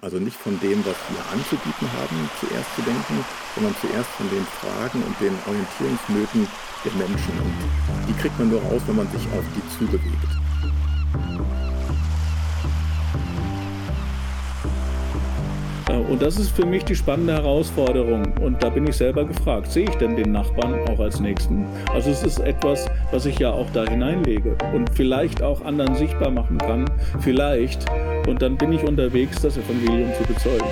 Also nicht von dem, was wir anzubieten haben, zuerst zu denken, sondern zuerst von den Fragen und den Orientierungsnöten der Menschen. Und die kriegt man nur raus, wenn man sich auf die zubewegt. Und das ist für mich die spannende Herausforderung. Und da bin ich selber gefragt, sehe ich denn den Nachbarn auch als Nächsten? Also es ist etwas, was ich ja auch da hineinlege und vielleicht auch anderen sichtbar machen kann. Vielleicht. Und dann bin ich unterwegs, das Evangelium zu bezeugen.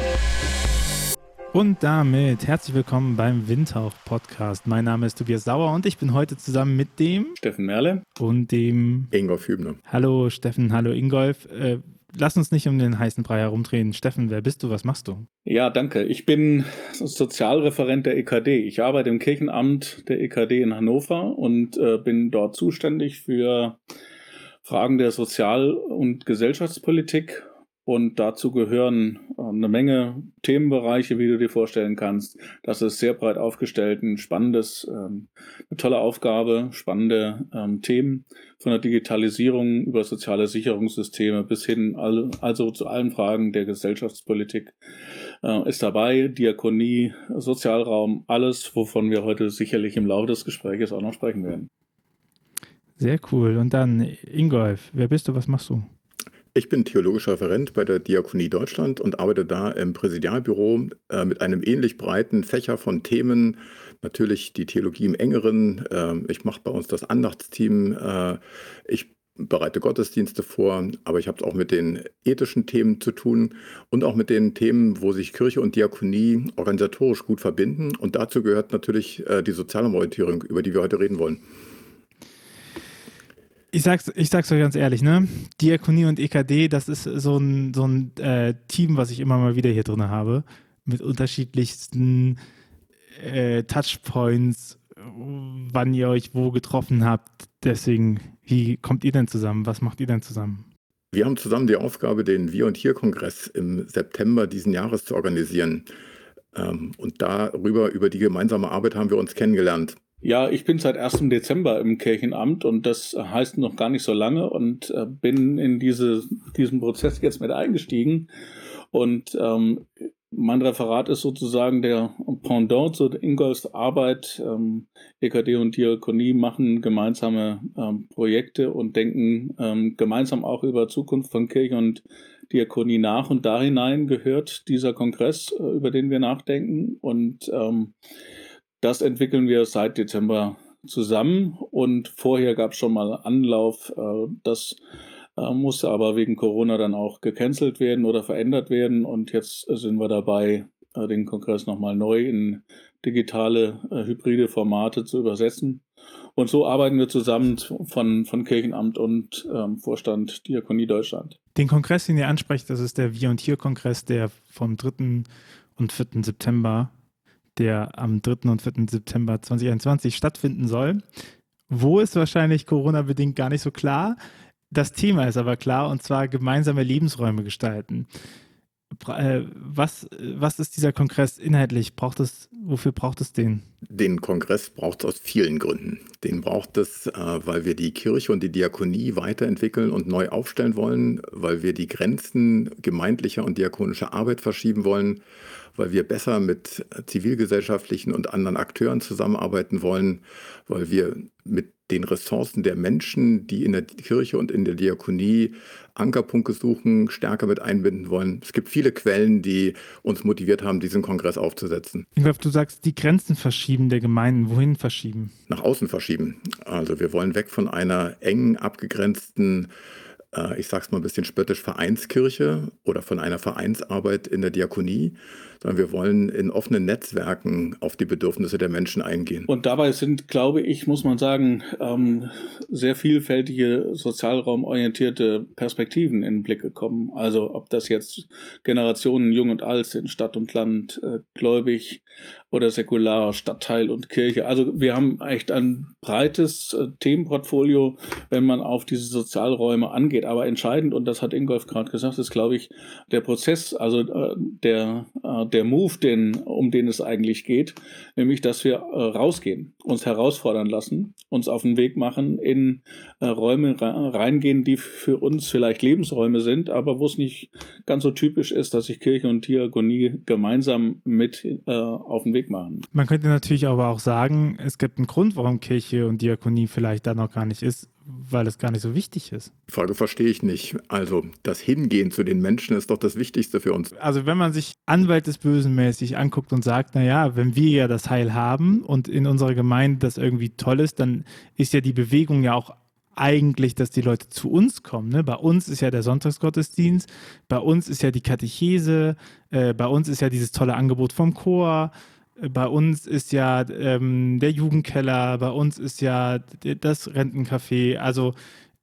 Und damit herzlich willkommen beim Windhauch Podcast. Mein Name ist Tobias Sauer und ich bin heute zusammen mit dem Steffen Merle und dem Ingolf Hübner. Hallo Steffen, hallo Ingolf. Äh, lass uns nicht um den heißen Brei herumdrehen. Steffen, wer bist du? Was machst du? Ja, danke. Ich bin Sozialreferent der EKD. Ich arbeite im Kirchenamt der EKD in Hannover und äh, bin dort zuständig für Fragen der Sozial- und Gesellschaftspolitik und dazu gehören äh, eine Menge Themenbereiche, wie du dir vorstellen kannst. Das ist sehr breit aufgestellt, ein spannendes, ähm, eine tolle Aufgabe, spannende ähm, Themen von der Digitalisierung über soziale Sicherungssysteme bis hin also zu allen Fragen der Gesellschaftspolitik äh, ist dabei. Diakonie, Sozialraum, alles, wovon wir heute sicherlich im Laufe des Gesprächs auch noch sprechen werden. Sehr cool. Und dann Ingolf, wer bist du? Was machst du? Ich bin theologischer Referent bei der Diakonie Deutschland und arbeite da im Präsidialbüro äh, mit einem ähnlich breiten Fächer von Themen. Natürlich die Theologie im engeren. Äh, ich mache bei uns das Andachtsteam. Äh, ich bereite Gottesdienste vor, aber ich habe es auch mit den ethischen Themen zu tun und auch mit den Themen, wo sich Kirche und Diakonie organisatorisch gut verbinden. Und dazu gehört natürlich äh, die Sozialorientierung, über die wir heute reden wollen. Ich sag's, ich sag's euch ganz ehrlich, ne? Diakonie und EKD, das ist so ein, so ein äh, Team, was ich immer mal wieder hier drin habe, mit unterschiedlichsten äh, Touchpoints, wann ihr euch wo getroffen habt. Deswegen, wie kommt ihr denn zusammen? Was macht ihr denn zusammen? Wir haben zusammen die Aufgabe, den Wir und Hier-Kongress im September diesen Jahres zu organisieren. Ähm, und darüber, über die gemeinsame Arbeit haben wir uns kennengelernt. Ja, ich bin seit 1. Dezember im Kirchenamt und das heißt noch gar nicht so lange und äh, bin in diese, diesen Prozess jetzt mit eingestiegen. Und ähm, mein Referat ist sozusagen der Pendant zu Ingolfs Arbeit. Ähm, EKD und Diakonie machen gemeinsame ähm, Projekte und denken ähm, gemeinsam auch über Zukunft von Kirche und Diakonie nach. Und da hinein gehört dieser Kongress, äh, über den wir nachdenken. Und ähm, das entwickeln wir seit Dezember zusammen und vorher gab es schon mal Anlauf. Äh, das äh, musste aber wegen Corona dann auch gecancelt werden oder verändert werden und jetzt sind wir dabei, äh, den Kongress nochmal neu in digitale, hybride Formate zu übersetzen. Und so arbeiten wir zusammen von, von Kirchenamt und ähm, Vorstand Diakonie Deutschland. Den Kongress, den ihr ansprecht, das ist der Wir und Hier-Kongress, der vom 3. und 4. September der am 3. und 4. September 2021 stattfinden soll. Wo ist wahrscheinlich Corona-bedingt gar nicht so klar. Das Thema ist aber klar, und zwar gemeinsame Lebensräume gestalten. Äh, was, was ist dieser Kongress inhaltlich? Braucht es, wofür braucht es den? Den Kongress braucht es aus vielen Gründen. Den braucht es, äh, weil wir die Kirche und die Diakonie weiterentwickeln und neu aufstellen wollen, weil wir die Grenzen gemeindlicher und diakonischer Arbeit verschieben wollen, weil wir besser mit zivilgesellschaftlichen und anderen Akteuren zusammenarbeiten wollen, weil wir mit den Ressourcen der Menschen, die in der Kirche und in der Diakonie Ankerpunkte suchen, stärker mit einbinden wollen. Es gibt viele Quellen, die uns motiviert haben, diesen Kongress aufzusetzen. Glaube, du sagst, die Grenzen verschieben der Gemeinden. Wohin verschieben? Nach außen verschieben. Also wir wollen weg von einer engen, abgegrenzten äh, ich sage es mal ein bisschen spöttisch, Vereinskirche oder von einer Vereinsarbeit in der Diakonie, sondern wir wollen in offenen Netzwerken auf die Bedürfnisse der Menschen eingehen. Und dabei sind, glaube ich, muss man sagen, ähm, sehr vielfältige sozialraumorientierte Perspektiven in den Blick gekommen. Also ob das jetzt Generationen jung und alt sind, Stadt und Land, äh, gläubig oder säkular, Stadtteil und Kirche. Also wir haben echt ein breites äh, Themenportfolio, wenn man auf diese Sozialräume angeht. Aber entscheidend, und das hat Ingolf gerade gesagt, ist, glaube ich, der Prozess, also äh, der, äh, der Move, den, um den es eigentlich geht, nämlich, dass wir äh, rausgehen, uns herausfordern lassen, uns auf den Weg machen, in äh, Räume reingehen, die für uns vielleicht Lebensräume sind, aber wo es nicht ganz so typisch ist, dass sich Kirche und Diakonie gemeinsam mit äh, auf den Weg machen. Man könnte natürlich aber auch sagen, es gibt einen Grund, warum Kirche und Diakonie vielleicht da noch gar nicht ist, weil es gar nicht so wichtig ist. Die Frage verstehe ich nicht. Also das Hingehen zu den Menschen ist doch das Wichtigste für uns. Also wenn man sich Anwalt des Bösen mäßig anguckt und sagt, naja, wenn wir ja das Heil haben und in unserer Gemeinde das irgendwie toll ist, dann ist ja die Bewegung ja auch eigentlich, dass die Leute zu uns kommen. Ne? Bei uns ist ja der Sonntagsgottesdienst, bei uns ist ja die Katechese, äh, bei uns ist ja dieses tolle Angebot vom Chor, bei uns ist ja ähm, der Jugendkeller, bei uns ist ja das Rentencafé. Also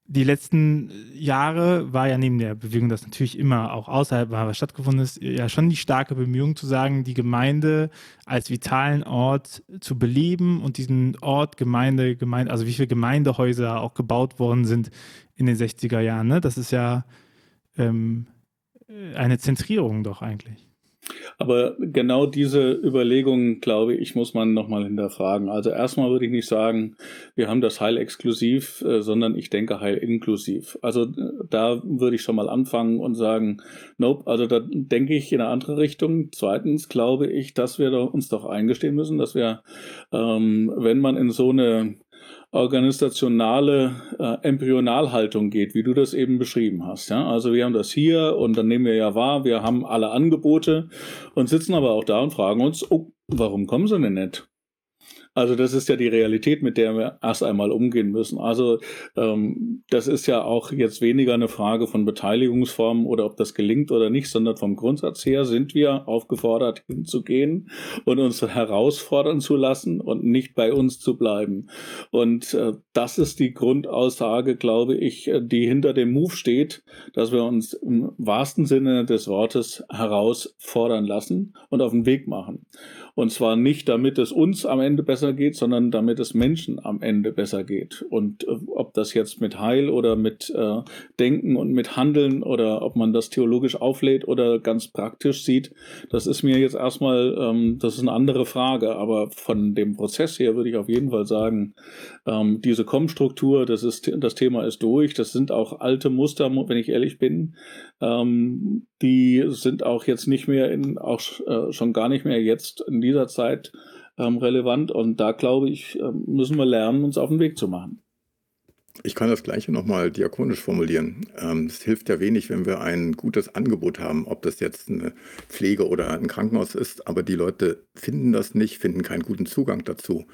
die letzten Jahre war ja neben der Bewegung, das natürlich immer auch außerhalb war, was stattgefunden ist, ja schon die starke Bemühung zu sagen, die Gemeinde als vitalen Ort zu beleben und diesen Ort Gemeinde, Gemeinde, also wie viele Gemeindehäuser auch gebaut worden sind in den 60er Jahren. Ne? Das ist ja ähm, eine Zentrierung doch eigentlich. Aber genau diese Überlegungen, glaube ich, muss man nochmal hinterfragen. Also erstmal würde ich nicht sagen, wir haben das Heil exklusiv, äh, sondern ich denke Heil inklusiv. Also äh, da würde ich schon mal anfangen und sagen, nope, also da denke ich in eine andere Richtung. Zweitens glaube ich, dass wir uns doch eingestehen müssen, dass wir, ähm, wenn man in so eine organisationale äh, Embryonalhaltung geht, wie du das eben beschrieben hast. Ja? Also wir haben das hier und dann nehmen wir ja wahr, wir haben alle Angebote und sitzen aber auch da und fragen uns, oh, warum kommen sie denn nicht? Also das ist ja die Realität, mit der wir erst einmal umgehen müssen. Also ähm, das ist ja auch jetzt weniger eine Frage von Beteiligungsformen oder ob das gelingt oder nicht, sondern vom Grundsatz her sind wir aufgefordert hinzugehen und uns herausfordern zu lassen und nicht bei uns zu bleiben. Und äh, das ist die Grundaussage, glaube ich, die hinter dem Move steht, dass wir uns im wahrsten Sinne des Wortes herausfordern lassen und auf den Weg machen. Und zwar nicht, damit es uns am Ende besser geht, sondern damit es Menschen am Ende besser geht. Und äh, ob das jetzt mit Heil oder mit äh, Denken und mit Handeln oder ob man das theologisch auflädt oder ganz praktisch sieht, das ist mir jetzt erstmal, ähm, das ist eine andere Frage. Aber von dem Prozess her würde ich auf jeden Fall sagen, ähm, diese Com-Struktur, das das Thema ist durch. Das sind auch alte Muster, wenn ich ehrlich bin. Ähm, die sind auch jetzt nicht mehr in, auch äh, schon gar nicht mehr jetzt in dieser Zeit ähm, relevant. Und da glaube ich, äh, müssen wir lernen, uns auf den Weg zu machen. Ich kann das Gleiche nochmal diakonisch formulieren. Ähm, es hilft ja wenig, wenn wir ein gutes Angebot haben, ob das jetzt eine Pflege oder ein Krankenhaus ist, aber die Leute finden das nicht, finden keinen guten Zugang dazu.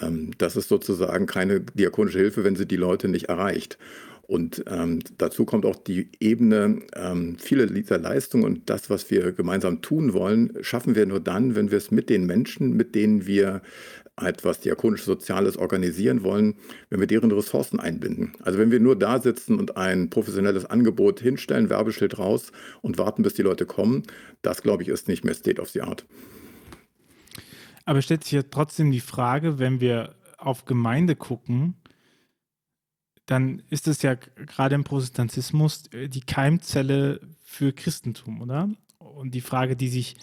Ähm, das ist sozusagen keine diakonische Hilfe, wenn sie die Leute nicht erreicht. Und ähm, dazu kommt auch die Ebene, ähm, viele dieser Leistungen und das, was wir gemeinsam tun wollen, schaffen wir nur dann, wenn wir es mit den Menschen, mit denen wir etwas diakonisch-soziales organisieren wollen, wenn wir deren Ressourcen einbinden. Also wenn wir nur da sitzen und ein professionelles Angebot hinstellen, Werbeschild raus und warten, bis die Leute kommen, das, glaube ich, ist nicht mehr State of the Art. Aber stellt sich ja trotzdem die Frage, wenn wir auf Gemeinde gucken, dann ist es ja gerade im Protestantismus äh, die Keimzelle für Christentum, oder? Und die Frage, die sich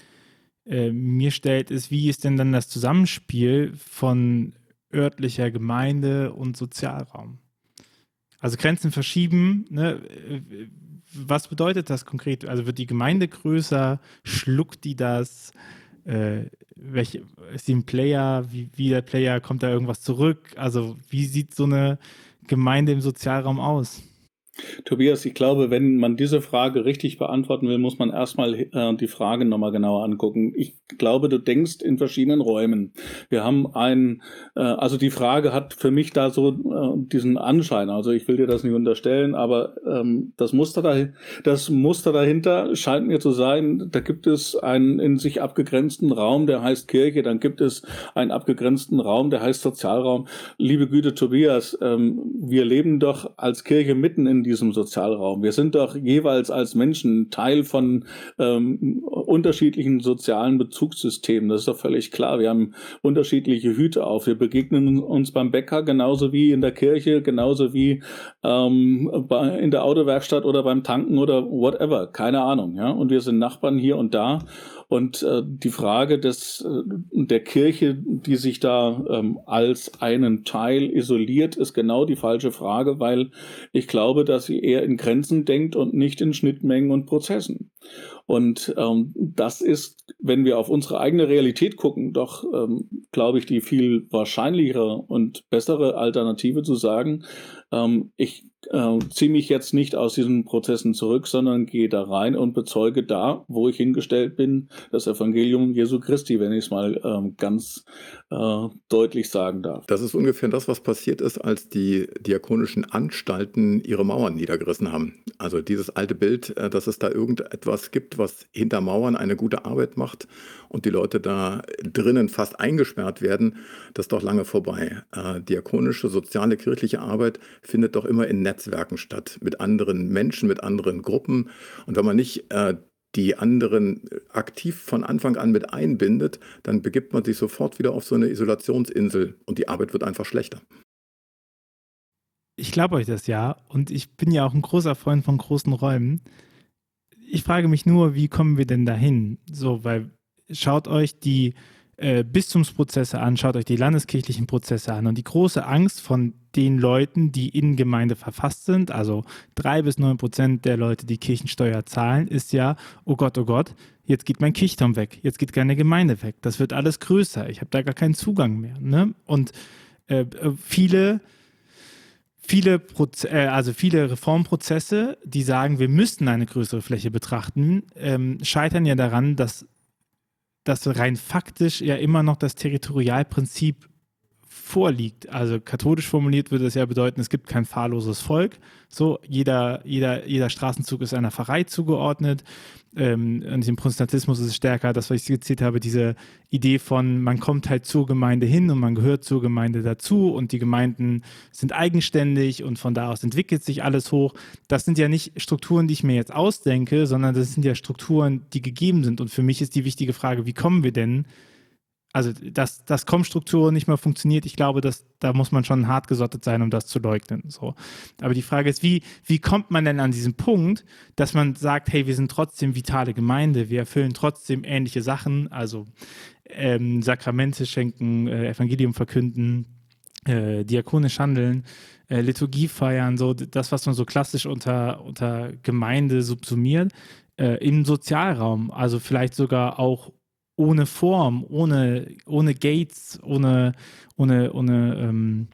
äh, mir stellt, ist, wie ist denn dann das Zusammenspiel von örtlicher Gemeinde und Sozialraum? Also Grenzen verschieben, ne? Äh, was bedeutet das konkret? Also wird die Gemeinde größer? Schluckt die das? Äh, welche, ist die ein Player? Wie, wie der Player? Kommt da irgendwas zurück? Also wie sieht so eine Gemeinde im Sozialraum aus? Tobias, ich glaube, wenn man diese Frage richtig beantworten will, muss man erstmal äh, die Frage nochmal genauer angucken. Ich glaube, du denkst in verschiedenen Räumen. Wir haben ein, äh, also die Frage hat für mich da so äh, diesen Anschein. Also ich will dir das nicht unterstellen, aber ähm, das, Muster da, das Muster dahinter scheint mir zu sein, da gibt es einen in sich abgegrenzten Raum, der heißt Kirche, dann gibt es einen abgegrenzten Raum, der heißt Sozialraum. Liebe Güte, Tobias, ähm, wir leben doch als Kirche mitten in diesem Sozialraum. Wir sind doch jeweils als Menschen Teil von ähm, unterschiedlichen sozialen Bezugssystemen. Das ist doch völlig klar. Wir haben unterschiedliche Hüte auf. Wir begegnen uns beim Bäcker genauso wie in der Kirche, genauso wie ähm, bei, in der Autowerkstatt oder beim Tanken oder whatever. Keine Ahnung. Ja? Und wir sind Nachbarn hier und da. Und äh, die Frage des, äh, der Kirche, die sich da ähm, als einen Teil isoliert, ist genau die falsche Frage, weil ich glaube, dass sie eher in Grenzen denkt und nicht in Schnittmengen und Prozessen. Und ähm, das ist, wenn wir auf unsere eigene Realität gucken, doch, ähm, glaube ich, die viel wahrscheinlichere und bessere Alternative zu sagen, ähm, ich äh, ziehe mich jetzt nicht aus diesen Prozessen zurück, sondern gehe da rein und bezeuge da, wo ich hingestellt bin, das Evangelium Jesu Christi, wenn ich es mal ähm, ganz äh, deutlich sagen darf. Das ist ungefähr das, was passiert ist, als die diakonischen Anstalten ihre Mauern niedergerissen haben. Also dieses alte Bild, äh, dass es da irgendetwas gibt, was hinter Mauern eine gute Arbeit macht und die Leute da drinnen fast eingesperrt werden, das ist doch lange vorbei. Äh, diakonische, soziale, kirchliche Arbeit findet doch immer in Netzwerken statt, mit anderen Menschen, mit anderen Gruppen. Und wenn man nicht äh, die anderen aktiv von Anfang an mit einbindet, dann begibt man sich sofort wieder auf so eine Isolationsinsel und die Arbeit wird einfach schlechter. Ich glaube euch das ja und ich bin ja auch ein großer Freund von großen Räumen. Ich frage mich nur, wie kommen wir denn dahin? So, weil schaut euch die äh, Bistumsprozesse an, schaut euch die landeskirchlichen Prozesse an und die große Angst von den Leuten, die in Gemeinde verfasst sind, also drei bis neun Prozent der Leute, die Kirchensteuer zahlen, ist ja, oh Gott, oh Gott, jetzt geht mein Kirchturm weg, jetzt geht keine Gemeinde weg, das wird alles größer, ich habe da gar keinen Zugang mehr. Ne? Und äh, äh viele viele, Proze äh, also viele Reformprozesse, die sagen, wir müssten eine größere Fläche betrachten, ähm, scheitern ja daran, dass dass rein faktisch ja immer noch das Territorialprinzip vorliegt. Also katholisch formuliert würde das ja bedeuten, es gibt kein fahrloses Volk. So, jeder, jeder, jeder Straßenzug ist einer Pfarrei zugeordnet. Ähm, und im Protestantismus ist es stärker, das, was ich skizziert habe, diese Idee von, man kommt halt zur Gemeinde hin und man gehört zur Gemeinde dazu und die Gemeinden sind eigenständig und von da aus entwickelt sich alles hoch. Das sind ja nicht Strukturen, die ich mir jetzt ausdenke, sondern das sind ja Strukturen, die gegeben sind. Und für mich ist die wichtige Frage, wie kommen wir denn also dass, dass Com-Struktur nicht mehr funktioniert, ich glaube, dass, da muss man schon hart gesottet sein, um das zu leugnen. So. Aber die Frage ist, wie, wie kommt man denn an diesen Punkt, dass man sagt, hey, wir sind trotzdem vitale Gemeinde, wir erfüllen trotzdem ähnliche Sachen, also ähm, Sakramente schenken, äh, Evangelium verkünden, äh, diakonisch handeln, äh, Liturgie feiern, so das, was man so klassisch unter, unter Gemeinde subsumiert, äh, im Sozialraum, also vielleicht sogar auch ohne Form, ohne, ohne Gates, ohne, ohne, ohne ähm,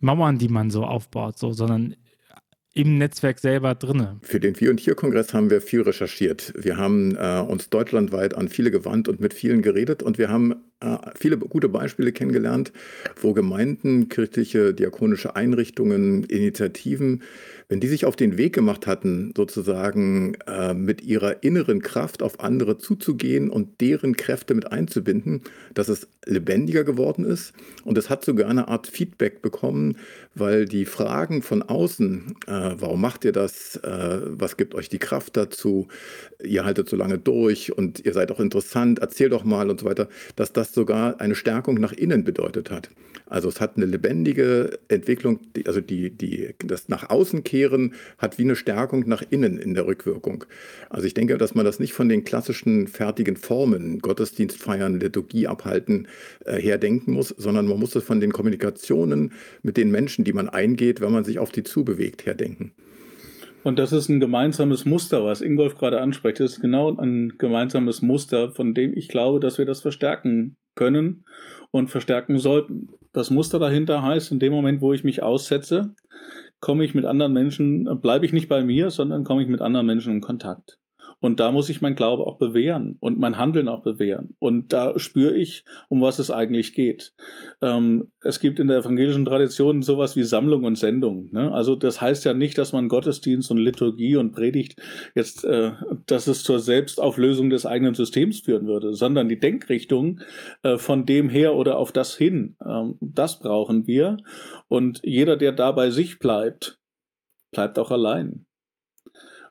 Mauern, die man so aufbaut, so, sondern im Netzwerk selber drinne. Für den Wir und Hier-Kongress haben wir viel recherchiert. Wir haben äh, uns deutschlandweit an viele gewandt und mit vielen geredet und wir haben viele gute Beispiele kennengelernt, wo Gemeinden, kirchliche, diakonische Einrichtungen, Initiativen wenn die sich auf den Weg gemacht hatten, sozusagen äh, mit ihrer inneren Kraft auf andere zuzugehen und deren Kräfte mit einzubinden, dass es lebendiger geworden ist. Und es hat sogar eine Art Feedback bekommen, weil die Fragen von außen, äh, warum macht ihr das, äh, was gibt euch die Kraft dazu, ihr haltet so lange durch und ihr seid auch interessant, erzähl doch mal und so weiter, dass das sogar eine Stärkung nach innen bedeutet hat. Also es hat eine lebendige Entwicklung, also die, die, das nach außen kehren hat wie eine Stärkung nach innen in der Rückwirkung. Also ich denke, dass man das nicht von den klassischen fertigen Formen, Gottesdienst feiern, Liturgie abhalten, äh, herdenken muss, sondern man muss es von den Kommunikationen mit den Menschen, die man eingeht, wenn man sich auf die zubewegt, herdenken. Und das ist ein gemeinsames Muster, was Ingolf gerade anspricht. Das ist genau ein gemeinsames Muster, von dem ich glaube, dass wir das verstärken können und verstärken sollten. Das Muster dahinter heißt, in dem Moment, wo ich mich aussetze, komme ich mit anderen Menschen, bleibe ich nicht bei mir, sondern komme ich mit anderen Menschen in Kontakt. Und da muss ich mein Glaube auch bewähren und mein Handeln auch bewähren. Und da spüre ich, um was es eigentlich geht. Ähm, es gibt in der evangelischen Tradition sowas wie Sammlung und Sendung. Ne? Also das heißt ja nicht, dass man Gottesdienst und Liturgie und Predigt jetzt, äh, dass es zur Selbstauflösung des eigenen Systems führen würde, sondern die Denkrichtung äh, von dem her oder auf das hin, ähm, das brauchen wir. Und jeder, der da bei sich bleibt, bleibt auch allein.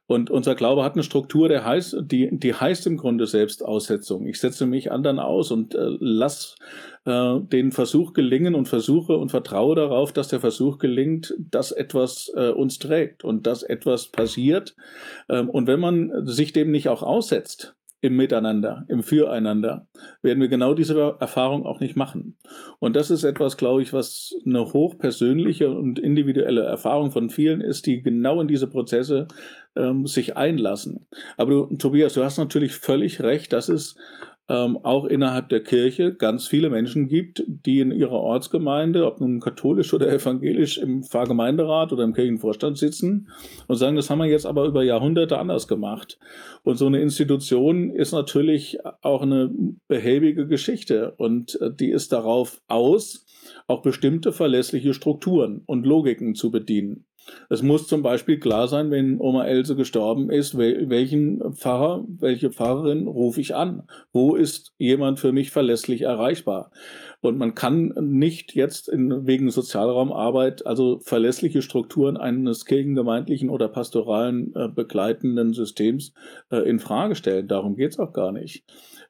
Und unser Glaube hat eine Struktur, der heißt, die, die heißt im Grunde Selbstaussetzung. Ich setze mich anderen aus und äh, lass äh, den Versuch gelingen und versuche und vertraue darauf, dass der Versuch gelingt, dass etwas äh, uns trägt und dass etwas passiert. Ähm, und wenn man sich dem nicht auch aussetzt, im Miteinander, im Füreinander, werden wir genau diese Erfahrung auch nicht machen. Und das ist etwas, glaube ich, was eine hochpersönliche und individuelle Erfahrung von vielen ist, die genau in diese Prozesse ähm, sich einlassen. Aber du, Tobias, du hast natürlich völlig recht, dass es ähm, auch innerhalb der Kirche ganz viele Menschen gibt, die in ihrer Ortsgemeinde, ob nun katholisch oder evangelisch, im Pfarrgemeinderat oder im Kirchenvorstand sitzen und sagen, das haben wir jetzt aber über Jahrhunderte anders gemacht. Und so eine Institution ist natürlich auch eine behäbige Geschichte und äh, die ist darauf aus, auch bestimmte verlässliche Strukturen und Logiken zu bedienen. Es muss zum Beispiel klar sein, wenn Oma Else gestorben ist, welchen Pfarrer, welche Pfarrerin rufe ich an? Wo ist jemand für mich verlässlich erreichbar? Und man kann nicht jetzt in, wegen Sozialraumarbeit also verlässliche Strukturen eines kirchengemeindlichen oder pastoralen äh, begleitenden Systems äh, in Frage stellen. Darum geht es auch gar nicht.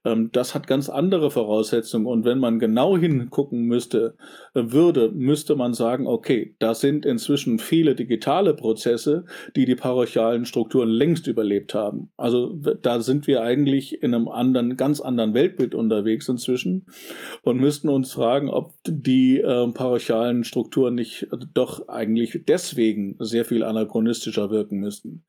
Ähm, das hat ganz andere Voraussetzungen. Und wenn man genau hingucken müsste, äh, würde, müsste man sagen, okay, da sind inzwischen viele digitale Prozesse, die die parochialen Strukturen längst überlebt haben. Also da sind wir eigentlich in einem anderen, ganz anderen Weltbild unterwegs inzwischen und müssten uns fragen, ob die äh, parochialen Strukturen nicht doch eigentlich deswegen sehr viel anachronistischer wirken müssten.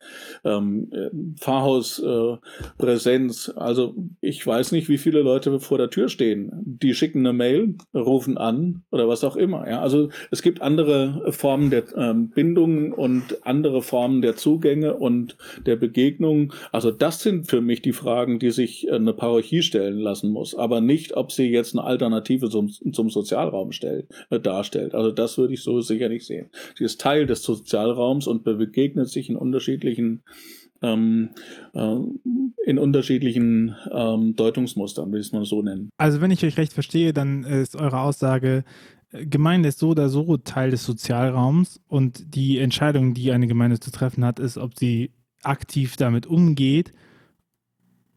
Ähm, äh, Pfarrhauspräsenz, äh, also ich weiß weiß nicht, wie viele Leute vor der Tür stehen. Die schicken eine Mail, rufen an oder was auch immer. Ja, also es gibt andere Formen der ähm, Bindung und andere Formen der Zugänge und der Begegnung. Also das sind für mich die Fragen, die sich äh, eine Parochie stellen lassen muss, aber nicht, ob sie jetzt eine Alternative zum, zum Sozialraum stellt, äh, darstellt. Also das würde ich so sicher nicht sehen. Sie ist Teil des Sozialraums und begegnet sich in unterschiedlichen ähm, äh, in unterschiedlichen ähm, Deutungsmustern, will ich es mal so nennen. Also wenn ich euch recht verstehe, dann ist eure Aussage, äh, Gemeinde ist so oder so Teil des Sozialraums und die Entscheidung, die eine Gemeinde zu treffen hat, ist, ob sie aktiv damit umgeht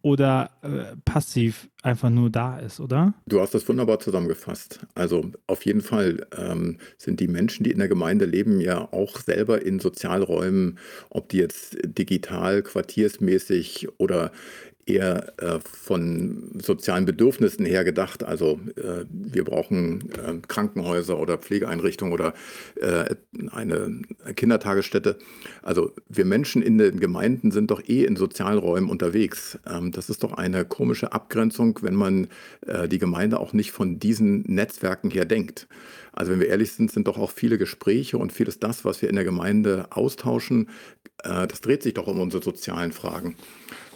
oder äh, passiv einfach nur da ist, oder? Du hast das wunderbar zusammengefasst. Also auf jeden Fall ähm, sind die Menschen, die in der Gemeinde leben, ja auch selber in Sozialräumen, ob die jetzt digital, quartiersmäßig oder eher äh, von sozialen Bedürfnissen her gedacht. Also äh, wir brauchen äh, Krankenhäuser oder Pflegeeinrichtungen oder äh, eine Kindertagesstätte. Also wir Menschen in den Gemeinden sind doch eh in Sozialräumen unterwegs. Ähm, das ist doch eine komische Abgrenzung, wenn man äh, die Gemeinde auch nicht von diesen Netzwerken her denkt. Also wenn wir ehrlich sind, sind doch auch viele Gespräche und vieles das, was wir in der Gemeinde austauschen, äh, das dreht sich doch um unsere sozialen Fragen.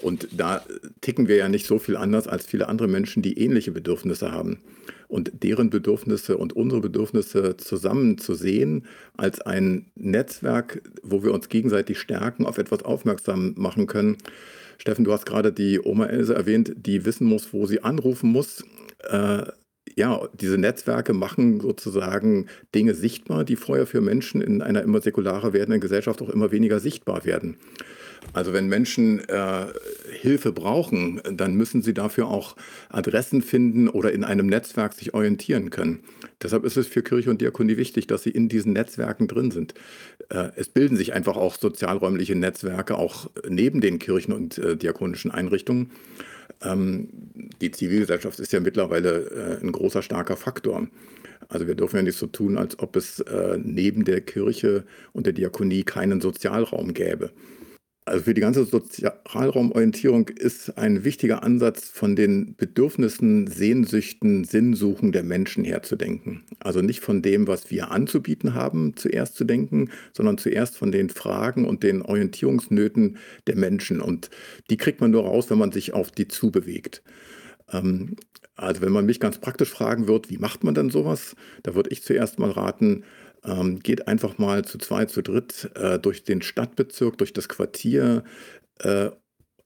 Und da ticken wir ja nicht so viel anders als viele andere Menschen, die ähnliche Bedürfnisse haben. Und deren Bedürfnisse und unsere Bedürfnisse zusammen zu sehen als ein Netzwerk, wo wir uns gegenseitig stärken, auf etwas aufmerksam machen können. Steffen, du hast gerade die Oma Else erwähnt, die wissen muss, wo sie anrufen muss. Äh, ja, diese Netzwerke machen sozusagen Dinge sichtbar, die vorher für Menschen in einer immer säkularer werdenden Gesellschaft auch immer weniger sichtbar werden. Also wenn Menschen äh, Hilfe brauchen, dann müssen sie dafür auch Adressen finden oder in einem Netzwerk sich orientieren können. Deshalb ist es für Kirche und Diakonie wichtig, dass sie in diesen Netzwerken drin sind. Äh, es bilden sich einfach auch sozialräumliche Netzwerke, auch neben den Kirchen und äh, diakonischen Einrichtungen. Ähm, die Zivilgesellschaft ist ja mittlerweile äh, ein großer, starker Faktor. Also wir dürfen ja nicht so tun, als ob es äh, neben der Kirche und der Diakonie keinen Sozialraum gäbe. Also für die ganze Sozialraumorientierung ist ein wichtiger Ansatz, von den Bedürfnissen, Sehnsüchten, Sinnsuchen der Menschen herzudenken. Also nicht von dem, was wir anzubieten haben, zuerst zu denken, sondern zuerst von den Fragen und den Orientierungsnöten der Menschen. Und die kriegt man nur raus, wenn man sich auf die zubewegt. Ähm, also wenn man mich ganz praktisch fragen wird, wie macht man denn sowas, da würde ich zuerst mal raten, ähm, geht einfach mal zu zweit, zu dritt äh, durch den Stadtbezirk, durch das Quartier, äh,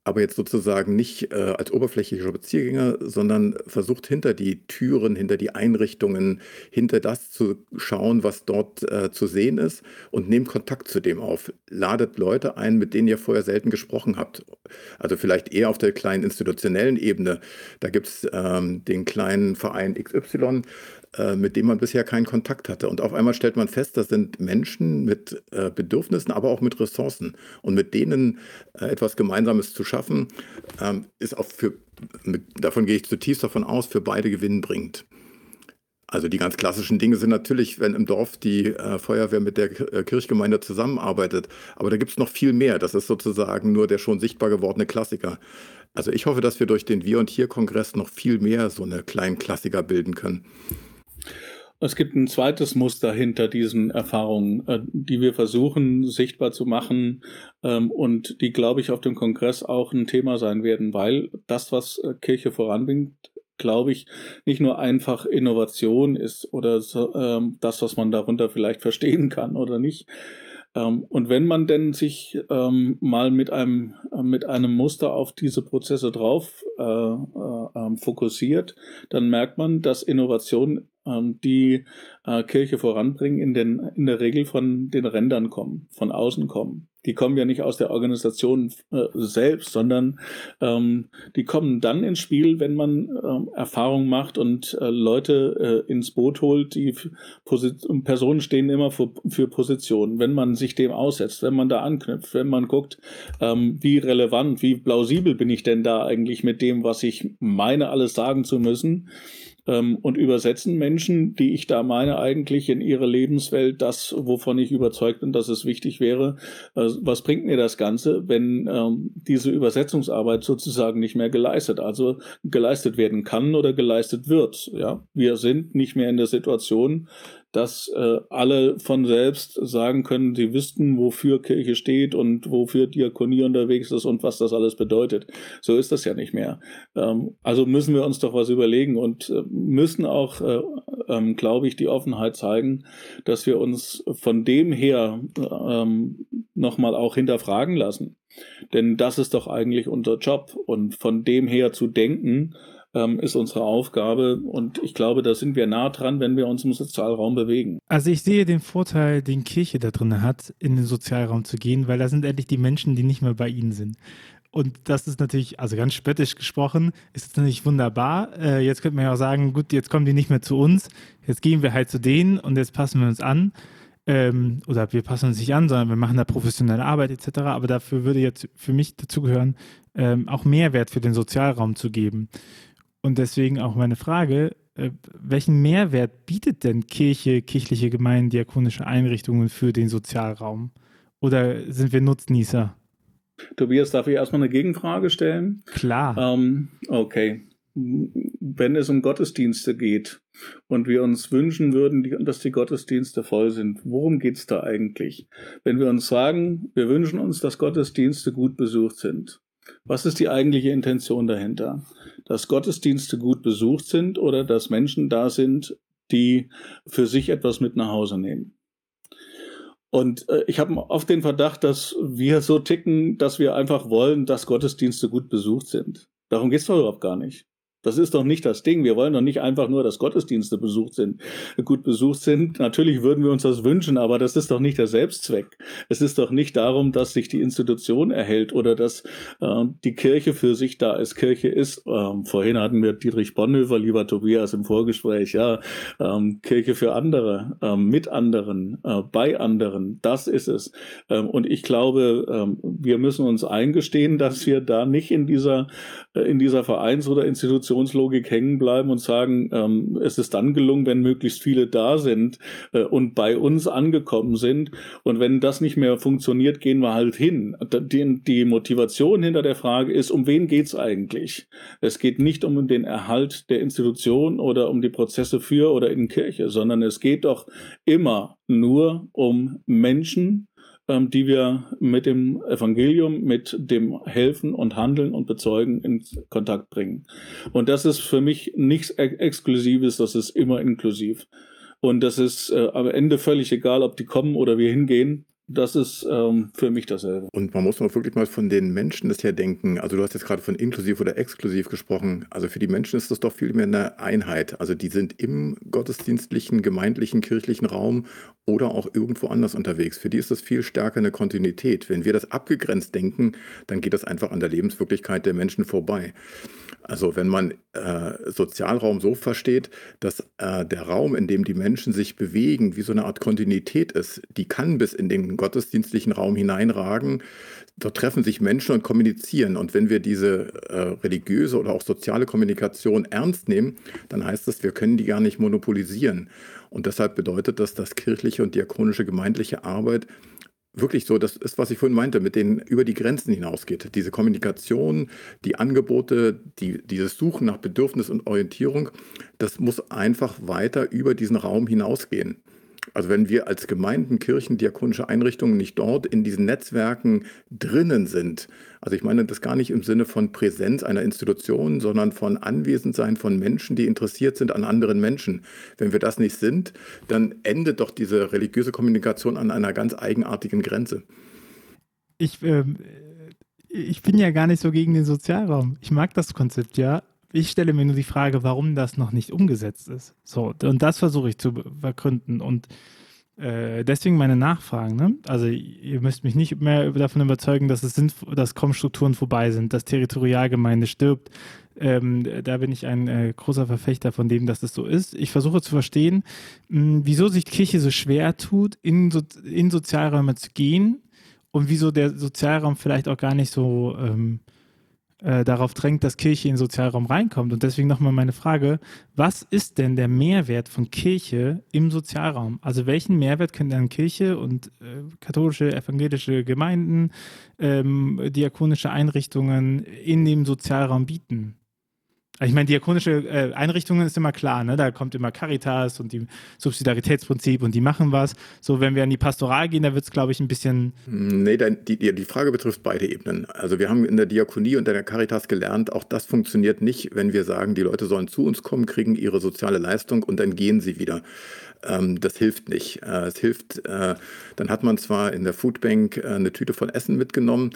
aber jetzt sozusagen nicht äh, als oberflächlicher Spaziergänger, sondern versucht hinter die Türen, hinter die Einrichtungen, hinter das zu schauen, was dort äh, zu sehen ist und nehmt Kontakt zu dem auf. Ladet Leute ein, mit denen ihr vorher selten gesprochen habt. Also vielleicht eher auf der kleinen institutionellen Ebene. Da gibt es ähm, den kleinen Verein XY, mit dem man bisher keinen Kontakt hatte. Und auf einmal stellt man fest, das sind Menschen mit äh, Bedürfnissen, aber auch mit Ressourcen. Und mit denen äh, etwas Gemeinsames zu schaffen, ähm, ist auch für, davon gehe ich zutiefst davon aus, für beide gewinnbringend. Also die ganz klassischen Dinge sind natürlich, wenn im Dorf die äh, Feuerwehr mit der äh, Kirchgemeinde zusammenarbeitet. Aber da gibt es noch viel mehr. Das ist sozusagen nur der schon sichtbar gewordene Klassiker. Also ich hoffe, dass wir durch den Wir und Hier Kongress noch viel mehr so eine kleinen Klassiker bilden können. Es gibt ein zweites Muster hinter diesen Erfahrungen, äh, die wir versuchen sichtbar zu machen ähm, und die, glaube ich, auf dem Kongress auch ein Thema sein werden, weil das, was äh, Kirche voranbringt, glaube ich, nicht nur einfach Innovation ist oder ähm, das, was man darunter vielleicht verstehen kann oder nicht, ähm, und wenn man denn sich mal mit einem, äh, mit einem Muster auf diese Prozesse drauf fokussiert, dann merkt man, dass Innovation die äh, Kirche voranbringen, in, den, in der Regel von den Rändern kommen, von außen kommen. Die kommen ja nicht aus der Organisation äh, selbst, sondern ähm, die kommen dann ins Spiel, wenn man ähm, Erfahrung macht und äh, Leute äh, ins Boot holt. Die Posit Personen stehen immer für, für Positionen. Wenn man sich dem aussetzt, wenn man da anknüpft, wenn man guckt, ähm, wie relevant, wie plausibel bin ich denn da eigentlich mit dem, was ich meine, alles sagen zu müssen, ähm, und übersetzen Menschen, die ich da meine, eigentlich in ihre Lebenswelt das, wovon ich überzeugt bin, dass es wichtig wäre. Äh, was bringt mir das Ganze, wenn ähm, diese Übersetzungsarbeit sozusagen nicht mehr geleistet, also geleistet werden kann oder geleistet wird? Ja, wir sind nicht mehr in der Situation, dass äh, alle von selbst sagen können, sie wüssten, wofür Kirche steht und wofür Diakonie unterwegs ist und was das alles bedeutet. So ist das ja nicht mehr. Ähm, also müssen wir uns doch was überlegen und äh, müssen auch, äh, ähm, glaube ich, die Offenheit zeigen, dass wir uns von dem her ähm, nochmal auch hinterfragen lassen. Denn das ist doch eigentlich unser Job und von dem her zu denken, ähm, ist unsere Aufgabe. Und ich glaube, da sind wir nah dran, wenn wir uns im Sozialraum bewegen. Also ich sehe den Vorteil, den Kirche da drin hat, in den Sozialraum zu gehen, weil da sind endlich die Menschen, die nicht mehr bei ihnen sind. Und das ist natürlich, also ganz spöttisch gesprochen, ist natürlich wunderbar. Äh, jetzt könnte man ja auch sagen, gut, jetzt kommen die nicht mehr zu uns, jetzt gehen wir halt zu denen und jetzt passen wir uns an. Ähm, oder wir passen uns nicht an, sondern wir machen da professionelle Arbeit etc. Aber dafür würde jetzt für mich dazugehören, ähm, auch Mehrwert für den Sozialraum zu geben. Und deswegen auch meine Frage, äh, welchen Mehrwert bietet denn Kirche, kirchliche Gemeinden, diakonische Einrichtungen für den Sozialraum? Oder sind wir Nutznießer? Tobias, darf ich erstmal eine Gegenfrage stellen? Klar. Ähm, okay. Wenn es um Gottesdienste geht und wir uns wünschen würden, dass die Gottesdienste voll sind, worum geht es da eigentlich? Wenn wir uns sagen, wir wünschen uns, dass Gottesdienste gut besucht sind, was ist die eigentliche Intention dahinter? Dass Gottesdienste gut besucht sind oder dass Menschen da sind, die für sich etwas mit nach Hause nehmen? Und äh, ich habe oft den Verdacht, dass wir so ticken, dass wir einfach wollen, dass Gottesdienste gut besucht sind. Darum geht es doch überhaupt gar nicht. Das ist doch nicht das Ding. Wir wollen doch nicht einfach nur, dass Gottesdienste besucht sind, gut besucht sind. Natürlich würden wir uns das wünschen, aber das ist doch nicht der Selbstzweck. Es ist doch nicht darum, dass sich die Institution erhält oder dass äh, die Kirche für sich da ist. Kirche ist, ähm, vorhin hatten wir Dietrich Bonhoeffer, lieber Tobias, im Vorgespräch, ja, ähm, Kirche für andere, ähm, mit anderen, äh, bei anderen. Das ist es. Ähm, und ich glaube, ähm, wir müssen uns eingestehen, dass wir da nicht in dieser, äh, in dieser Vereins- oder Institution Evolutionslogik hängen bleiben und sagen, ähm, es ist dann gelungen, wenn möglichst viele da sind äh, und bei uns angekommen sind. Und wenn das nicht mehr funktioniert, gehen wir halt hin. Die, die Motivation hinter der Frage ist, um wen geht's eigentlich? Es geht nicht um den Erhalt der Institution oder um die Prozesse für oder in Kirche, sondern es geht doch immer nur um Menschen, die wir mit dem Evangelium, mit dem Helfen und Handeln und Bezeugen in Kontakt bringen. Und das ist für mich nichts Exklusives, das ist immer inklusiv. Und das ist äh, am Ende völlig egal, ob die kommen oder wir hingehen. das ist ähm, für mich dasselbe. Und man muss mal wirklich mal von den Menschen das her denken. Also du hast jetzt gerade von inklusiv oder exklusiv gesprochen. Also für die Menschen ist das doch viel mehr eine Einheit. Also die sind im gottesdienstlichen, gemeindlichen, kirchlichen Raum oder auch irgendwo anders unterwegs. Für die ist das viel stärker eine Kontinuität. Wenn wir das abgegrenzt denken, dann geht das einfach an der Lebenswirklichkeit der Menschen vorbei. Also wenn man äh, Sozialraum so versteht, dass äh, der Raum, in dem die Menschen sich bewegen, wie so eine Art Kontinuität ist, die kann bis in den gottesdienstlichen Raum hineinragen. Dort treffen sich Menschen und kommunizieren. Und wenn wir diese äh, religiöse oder auch soziale Kommunikation ernst nehmen, dann heißt das, wir können die gar nicht monopolisieren. Und deshalb bedeutet das, dass kirchliche und diakonische gemeindliche Arbeit wirklich so, das ist, was ich vorhin meinte, mit denen über die Grenzen hinausgeht. Diese Kommunikation, die Angebote, die, dieses Suchen nach Bedürfnis und Orientierung, das muss einfach weiter über diesen Raum hinausgehen. Also wenn wir als Gemeinden, Kirchen, diakonische Einrichtungen nicht dort in diesen Netzwerken drinnen sind, also ich meine das gar nicht im Sinne von Präsenz einer Institution, sondern von Anwesendsein von Menschen, die interessiert sind an anderen Menschen. Wenn wir das nicht sind, dann endet doch diese religiöse Kommunikation an einer ganz eigenartigen Grenze. Ich, äh, ich bin ja gar nicht so gegen den Sozialraum. Ich mag das Konzept ja, ich stelle mir nur die Frage, warum das noch nicht umgesetzt ist. So, und das versuche ich zu vergründen. Und äh, deswegen meine Nachfragen. Ne? Also ihr müsst mich nicht mehr davon überzeugen, dass es sind, dass Kommstrukturen vorbei sind, dass Territorialgemeinde stirbt. Ähm, da bin ich ein äh, großer Verfechter von dem, dass das so ist. Ich versuche zu verstehen, mh, wieso sich Kirche so schwer tut, in, so, in Sozialräume zu gehen und wieso der Sozialraum vielleicht auch gar nicht so ähm, äh, darauf drängt, dass Kirche in den Sozialraum reinkommt. Und deswegen nochmal meine Frage, was ist denn der Mehrwert von Kirche im Sozialraum? Also welchen Mehrwert können dann Kirche und äh, katholische, evangelische Gemeinden, ähm, diakonische Einrichtungen in dem Sozialraum bieten? Also ich meine, diakonische äh, Einrichtungen ist immer klar, ne? da kommt immer Caritas und die Subsidiaritätsprinzip und die machen was. So, wenn wir an die Pastoral gehen, da wird es, glaube ich, ein bisschen. Nee, die, die Frage betrifft beide Ebenen. Also wir haben in der Diakonie und in der Caritas gelernt, auch das funktioniert nicht, wenn wir sagen, die Leute sollen zu uns kommen, kriegen ihre soziale Leistung und dann gehen sie wieder. Ähm, das hilft nicht. Äh, es hilft, äh, dann hat man zwar in der Foodbank eine Tüte von Essen mitgenommen,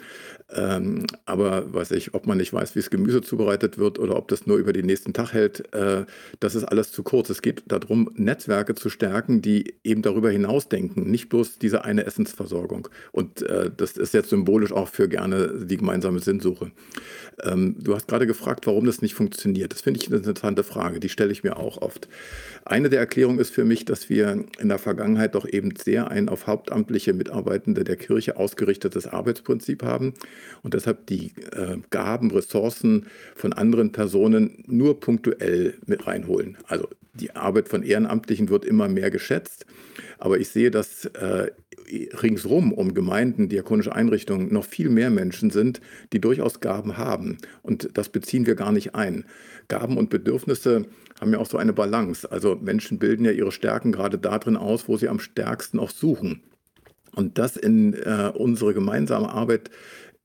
ähm, aber weiß ich, ob man nicht weiß, wie das Gemüse zubereitet wird oder ob das nur über den nächsten Tag hält, äh, das ist alles zu kurz. Es geht darum, Netzwerke zu stärken, die eben darüber hinaus denken, nicht bloß diese eine Essensversorgung. Und äh, das ist jetzt symbolisch auch für gerne die gemeinsame Sinnsuche. Ähm, du hast gerade gefragt, warum das nicht funktioniert. Das finde ich eine interessante Frage, die stelle ich mir auch oft. Eine der Erklärungen ist für mich, dass wir in der Vergangenheit doch eben sehr ein auf hauptamtliche Mitarbeitende der Kirche ausgerichtetes Arbeitsprinzip haben und deshalb die äh, Gaben, Ressourcen von anderen Personen nur punktuell mit reinholen. Also die Arbeit von Ehrenamtlichen wird immer mehr geschätzt, aber ich sehe, dass äh, ringsrum um Gemeinden, diakonische Einrichtungen noch viel mehr Menschen sind, die durchaus Gaben haben. Und das beziehen wir gar nicht ein. Gaben und Bedürfnisse haben ja auch so eine Balance. Also Menschen bilden ja ihre Stärken gerade darin aus, wo sie am stärksten auch suchen. Und das in äh, unsere gemeinsame Arbeit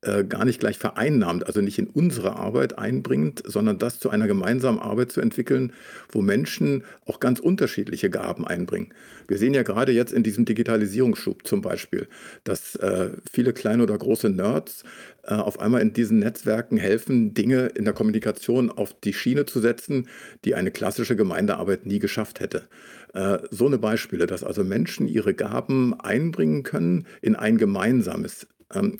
äh, gar nicht gleich vereinnahmt, also nicht in unsere Arbeit einbringt, sondern das zu einer gemeinsamen Arbeit zu entwickeln, wo Menschen auch ganz unterschiedliche Gaben einbringen. Wir sehen ja gerade jetzt in diesem Digitalisierungsschub zum Beispiel, dass äh, viele kleine oder große Nerds äh, auf einmal in diesen Netzwerken helfen, Dinge in der Kommunikation auf die Schiene zu setzen, die eine klassische Gemeindearbeit nie geschafft hätte. Äh, so eine Beispiele, dass also Menschen ihre Gaben einbringen können in ein gemeinsames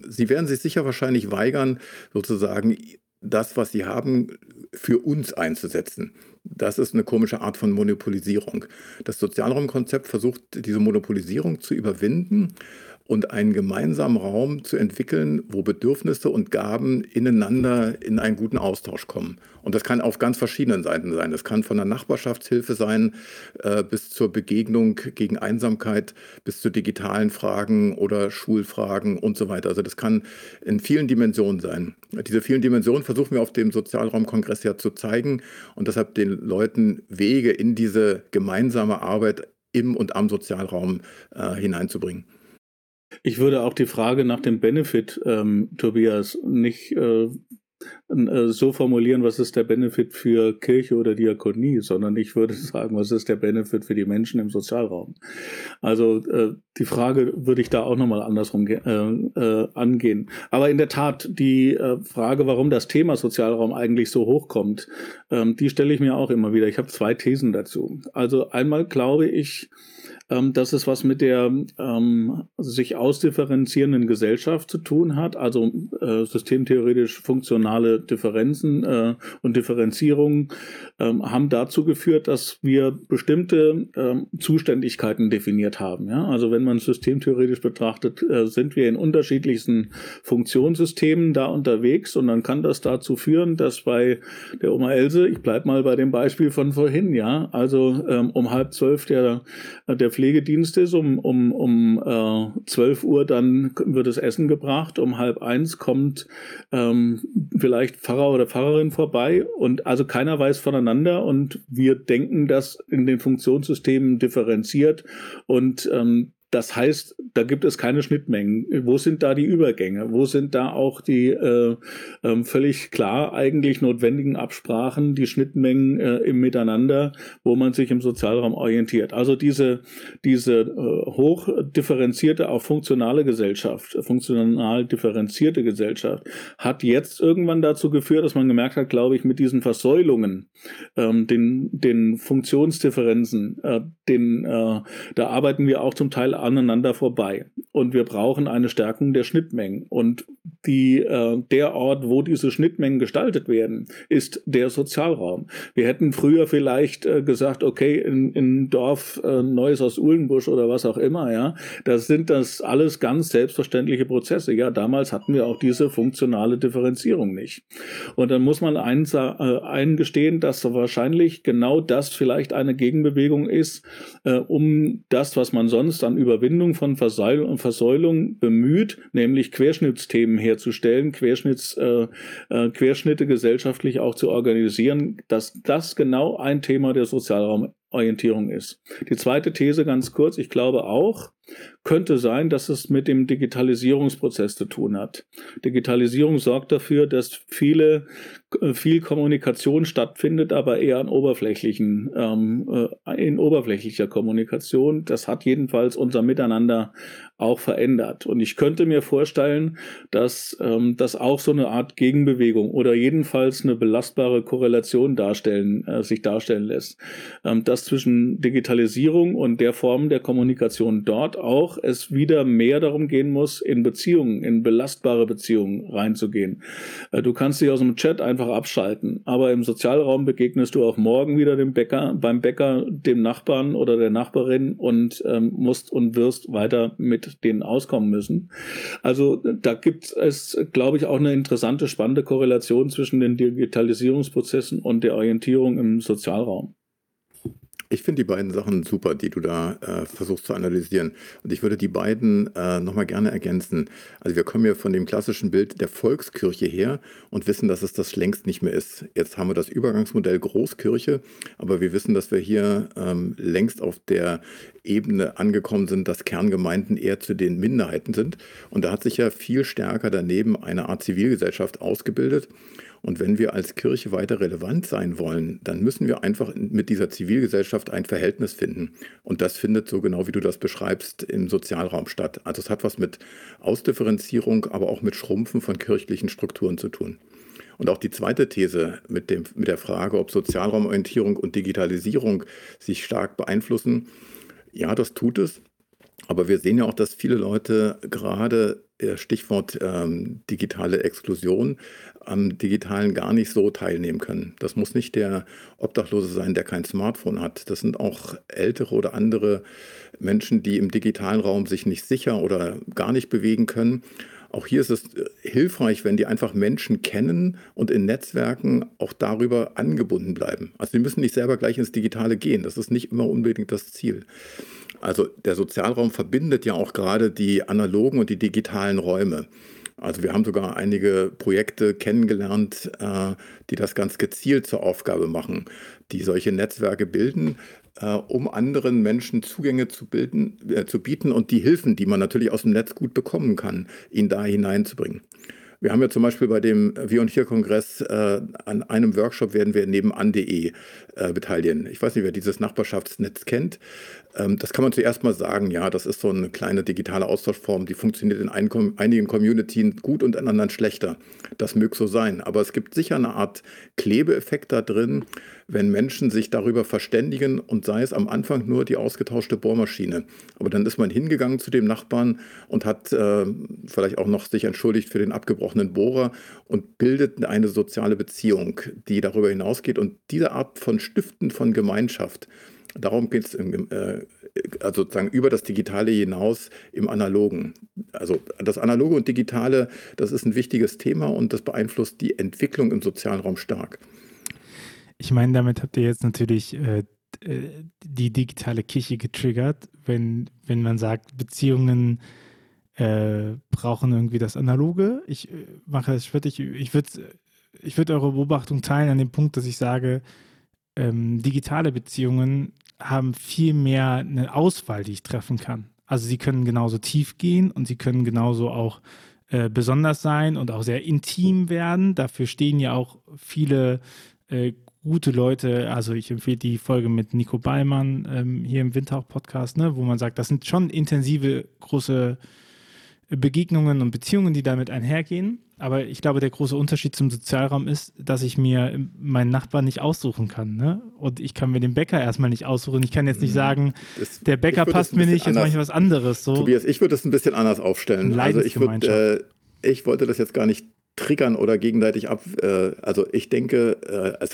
sie werden sich sicher wahrscheinlich weigern, sozusagen das, was Sie haben, für uns einzusetzen. Das ist eine komische Art von Monopolisierung. Das Sozialraumkonzept versucht, diese Monopolisierung zu überwinden und einen gemeinsamen Raum zu entwickeln, wo Bedürfnisse und Gaben ineinander in einen guten Austausch kommen. Und das kann auf ganz verschiedenen Seiten sein. Das kann von der Nachbarschaftshilfe sein äh, bis zur Begegnung gegen Einsamkeit, bis zu digitalen Fragen oder Schulfragen und so weiter. Also das kann in vielen Dimensionen sein. Diese vielen Dimensionen versuchen wir auf dem Sozialraumkongress ja zu zeigen und deshalb den Leuten Wege in diese gemeinsame Arbeit im und am Sozialraum äh, hineinzubringen. Ich würde auch die Frage nach dem Benefit, ähm, Tobias, nicht äh, äh, so formulieren, was ist der Benefit für Kirche oder Diakonie, sondern ich würde sagen, was ist der Benefit für die Menschen im Sozialraum. Also äh, die Frage würde ich da auch nochmal andersrum äh, äh, angehen. Aber in der Tat, die äh, Frage, warum das Thema Sozialraum eigentlich so hochkommt, ähm, die stelle ich mir auch immer wieder. Ich habe zwei Thesen dazu. Also einmal glaube ich, ähm, dass es was mit der ähm, sich ausdifferenzierenden Gesellschaft zu tun hat, also äh, systemtheoretisch funktionale Differenzen äh, und Differenzierungen ähm, haben dazu geführt, dass wir bestimmte ähm, Zuständigkeiten definiert haben. Ja? Also wenn man systemtheoretisch betrachtet, äh, sind wir in unterschiedlichsten Funktionssystemen da unterwegs und dann kann das dazu führen, dass bei der Oma Else, ich bleibe mal bei dem Beispiel von vorhin, ja, also ähm, um halb zwölf der, der Pflegedienst ist, um, um, um äh, 12 Uhr dann wird das Essen gebracht, um halb eins kommt ähm, vielleicht Pfarrer oder Pfarrerin vorbei. Und also keiner weiß voneinander. Und wir denken das in den Funktionssystemen differenziert. Und ähm, das heißt, da gibt es keine Schnittmengen. Wo sind da die Übergänge? Wo sind da auch die äh, äh, völlig klar eigentlich notwendigen Absprachen, die Schnittmengen äh, im Miteinander, wo man sich im Sozialraum orientiert? Also diese, diese äh, hoch differenzierte, auch funktionale Gesellschaft, funktional differenzierte Gesellschaft, hat jetzt irgendwann dazu geführt, dass man gemerkt hat, glaube ich, mit diesen Versäulungen, ähm, den, den Funktionsdifferenzen, äh, den, äh, da arbeiten wir auch zum Teil aneinander vorbei. Und wir brauchen eine Stärkung der Schnittmengen. Und die, äh, der Ort, wo diese Schnittmengen gestaltet werden, ist der Sozialraum. Wir hätten früher vielleicht äh, gesagt, okay, in, in Dorf äh, Neues aus Uhlenbusch oder was auch immer, ja, das sind das alles ganz selbstverständliche Prozesse. Ja, damals hatten wir auch diese funktionale Differenzierung nicht. Und dann muss man eins, äh, eingestehen, dass wahrscheinlich genau das vielleicht eine Gegenbewegung ist, äh, um das, was man sonst an Überwindung von Versäul Versäulung bemüht, nämlich Querschnittsthemen herzustellen, Querschnitts, äh, äh, Querschnitte gesellschaftlich auch zu organisieren, dass das genau ein Thema der Sozialraumorientierung ist. Die zweite These ganz kurz, ich glaube auch, könnte sein, dass es mit dem Digitalisierungsprozess zu tun hat. Digitalisierung sorgt dafür, dass viele, äh, viel Kommunikation stattfindet, aber eher an oberflächlichen, ähm, äh, in oberflächlicher Kommunikation. Das hat jedenfalls unser Miteinander auch verändert. Und ich könnte mir vorstellen, dass ähm, das auch so eine Art Gegenbewegung oder jedenfalls eine belastbare Korrelation darstellen, äh, sich darstellen lässt. Ähm, dass zwischen Digitalisierung und der Form der Kommunikation dort auch es wieder mehr darum gehen muss, in Beziehungen, in belastbare Beziehungen reinzugehen. Äh, du kannst dich aus dem Chat einfach abschalten, aber im Sozialraum begegnest du auch morgen wieder dem Bäcker, beim Bäcker, dem Nachbarn oder der Nachbarin und ähm, musst und wirst weiter mit denen auskommen müssen. Also da gibt es, glaube ich, auch eine interessante, spannende Korrelation zwischen den Digitalisierungsprozessen und der Orientierung im Sozialraum. Ich finde die beiden Sachen super, die du da äh, versuchst zu analysieren. Und ich würde die beiden äh, nochmal gerne ergänzen. Also wir kommen ja von dem klassischen Bild der Volkskirche her und wissen, dass es das längst nicht mehr ist. Jetzt haben wir das Übergangsmodell Großkirche, aber wir wissen, dass wir hier ähm, längst auf der Ebene angekommen sind, dass Kerngemeinden eher zu den Minderheiten sind. Und da hat sich ja viel stärker daneben eine Art Zivilgesellschaft ausgebildet. Und wenn wir als Kirche weiter relevant sein wollen, dann müssen wir einfach mit dieser Zivilgesellschaft ein Verhältnis finden. Und das findet so genau wie du das beschreibst im Sozialraum statt. Also es hat was mit Ausdifferenzierung, aber auch mit Schrumpfen von kirchlichen Strukturen zu tun. Und auch die zweite These mit, dem, mit der Frage, ob Sozialraumorientierung und Digitalisierung sich stark beeinflussen. Ja, das tut es. Aber wir sehen ja auch, dass viele Leute gerade äh, Stichwort ähm, digitale Exklusion am digitalen gar nicht so teilnehmen können. Das muss nicht der Obdachlose sein, der kein Smartphone hat. Das sind auch ältere oder andere Menschen, die im digitalen Raum sich nicht sicher oder gar nicht bewegen können. Auch hier ist es äh, hilfreich, wenn die einfach Menschen kennen und in Netzwerken auch darüber angebunden bleiben. Also die müssen nicht selber gleich ins Digitale gehen. Das ist nicht immer unbedingt das Ziel. Also der Sozialraum verbindet ja auch gerade die analogen und die digitalen Räume. Also wir haben sogar einige Projekte kennengelernt, äh, die das ganz gezielt zur Aufgabe machen, die solche Netzwerke bilden, äh, um anderen Menschen Zugänge zu, bilden, äh, zu bieten und die Hilfen, die man natürlich aus dem Netz gut bekommen kann, ihnen da hineinzubringen. Wir haben ja zum Beispiel bei dem Wir und Hier Kongress äh, an einem Workshop werden wir nebenan.de äh, beteiligen. Ich weiß nicht, wer dieses Nachbarschaftsnetz kennt. Ähm, das kann man zuerst mal sagen, ja, das ist so eine kleine digitale Austauschform, die funktioniert in einigen Communities gut und in anderen schlechter. Das möge so sein. Aber es gibt sicher eine Art Klebeeffekt da drin, wenn Menschen sich darüber verständigen und sei es am Anfang nur die ausgetauschte Bohrmaschine. Aber dann ist man hingegangen zu dem Nachbarn und hat äh, vielleicht auch noch sich entschuldigt für den abgebrochenen Bohrer und bildet eine soziale Beziehung, die darüber hinausgeht. Und diese Art von Stiften von Gemeinschaft, darum geht es äh, also sozusagen über das Digitale hinaus im Analogen. Also das Analoge und Digitale, das ist ein wichtiges Thema und das beeinflusst die Entwicklung im sozialen Raum stark. Ich meine, damit habt ihr jetzt natürlich äh, äh, die digitale Kirche getriggert, wenn, wenn man sagt, Beziehungen äh, brauchen irgendwie das Analoge. Ich äh, mache schwierig. Ich, ich würde ich würd eure Beobachtung teilen an dem Punkt, dass ich sage, ähm, digitale Beziehungen haben viel mehr eine Auswahl, die ich treffen kann. Also sie können genauso tief gehen und sie können genauso auch äh, besonders sein und auch sehr intim werden. Dafür stehen ja auch viele äh, gute Leute. Also ich empfehle die Folge mit Nico Ballmann ähm, hier im Windhauch-Podcast, ne, wo man sagt, das sind schon intensive, große Begegnungen und Beziehungen, die damit einhergehen. Aber ich glaube, der große Unterschied zum Sozialraum ist, dass ich mir meinen Nachbarn nicht aussuchen kann. Ne? Und ich kann mir den Bäcker erstmal nicht aussuchen. Ich kann jetzt nicht mhm. sagen, das, der Bäcker passt mir nicht, jetzt mache ich was anderes. So. Tobias, ich würde das ein bisschen anders aufstellen. Also ich, würd, äh, ich wollte das jetzt gar nicht triggern oder gegenseitig ab. Äh, also ich denke, äh,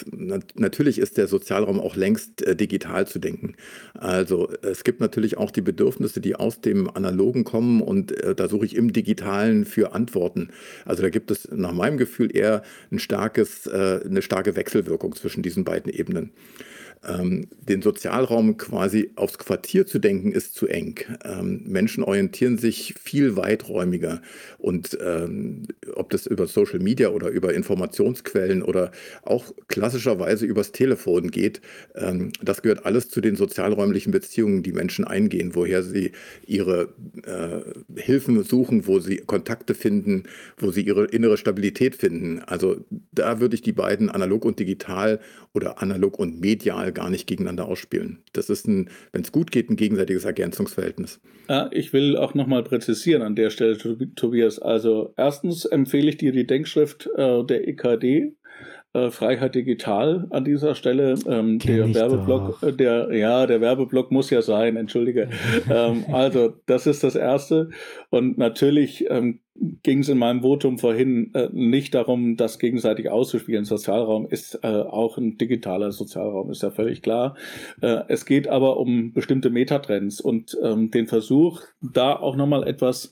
natürlich ist der Sozialraum auch längst äh, digital zu denken. Also es gibt natürlich auch die Bedürfnisse, die aus dem Analogen kommen und da suche ich im Digitalen für Antworten. Also da gibt es nach meinem Gefühl eher ein starkes, eine starke Wechselwirkung zwischen diesen beiden Ebenen. Ähm, den Sozialraum quasi aufs Quartier zu denken, ist zu eng. Ähm, Menschen orientieren sich viel weiträumiger. Und ähm, ob das über Social Media oder über Informationsquellen oder auch klassischerweise übers Telefon geht, ähm, das gehört alles zu den sozialräumlichen Beziehungen, die Menschen eingehen, woher sie ihre äh, Hilfen suchen, wo sie Kontakte finden, wo sie ihre innere Stabilität finden. Also da würde ich die beiden analog und digital oder analog und medial gar nicht gegeneinander ausspielen. Das ist ein, wenn es gut geht, ein gegenseitiges Ergänzungsverhältnis. Ja, ich will auch nochmal präzisieren an der Stelle, Tobias. Also erstens empfehle ich dir die Denkschrift äh, der EKD, äh, Freiheit Digital an dieser Stelle. Ähm, der Werbeblock, äh, der, ja, der Werbeblock muss ja sein, entschuldige. ähm, also, das ist das Erste. Und natürlich ähm, ging es in meinem Votum vorhin äh, nicht darum, das gegenseitig auszuspielen. Sozialraum ist äh, auch ein digitaler Sozialraum, ist ja völlig klar. Äh, es geht aber um bestimmte Metatrends und ähm, den Versuch, da auch nochmal etwas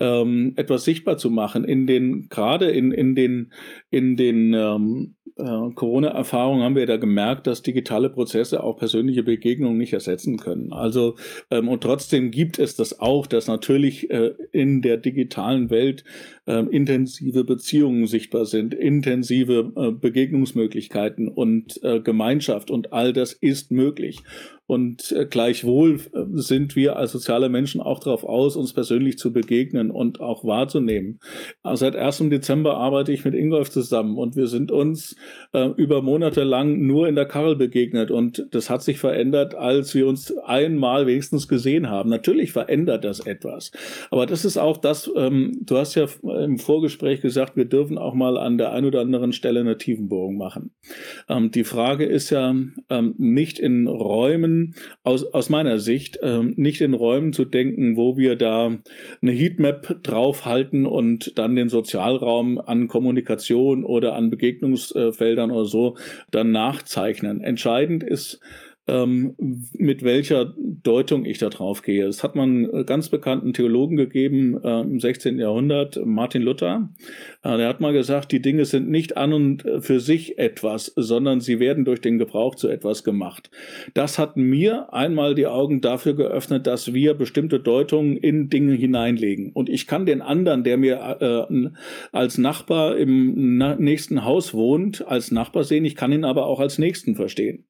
ähm, etwas sichtbar zu machen in den gerade in in den in den ähm, äh, Corona-Erfahrung haben wir da gemerkt, dass digitale Prozesse auch persönliche Begegnungen nicht ersetzen können. Also ähm, und trotzdem gibt es das auch, dass natürlich äh, in der digitalen Welt äh, intensive Beziehungen sichtbar sind, intensive äh, Begegnungsmöglichkeiten und äh, Gemeinschaft und all das ist möglich. Und äh, gleichwohl äh, sind wir als soziale Menschen auch darauf aus, uns persönlich zu begegnen und auch wahrzunehmen. Also seit 1. Dezember arbeite ich mit Ingolf zusammen und wir sind uns äh, über Monate lang nur in der Karl begegnet. Und das hat sich verändert, als wir uns einmal wenigstens gesehen haben. Natürlich verändert das etwas. Aber das ist auch das, ähm, du hast ja im Vorgespräch gesagt, wir dürfen auch mal an der einen oder anderen Stelle eine Tiefenbohrung machen. Ähm, die Frage ist ja ähm, nicht in Räumen, aus, aus meiner Sicht, ähm, nicht in Räumen zu denken, wo wir da eine Heatmap draufhalten und dann den Sozialraum an Kommunikation oder an Begegnungsfeldern oder so dann nachzeichnen. Entscheidend ist, ähm, mit welcher Deutung ich da drauf gehe. Es hat man einen ganz bekannten Theologen gegeben äh, im 16. Jahrhundert, Martin Luther. Äh, der hat mal gesagt, die Dinge sind nicht an und für sich etwas, sondern sie werden durch den Gebrauch zu etwas gemacht. Das hat mir einmal die Augen dafür geöffnet, dass wir bestimmte Deutungen in Dinge hineinlegen. Und ich kann den anderen, der mir äh, als Nachbar im nächsten Haus wohnt, als Nachbar sehen, ich kann ihn aber auch als Nächsten verstehen.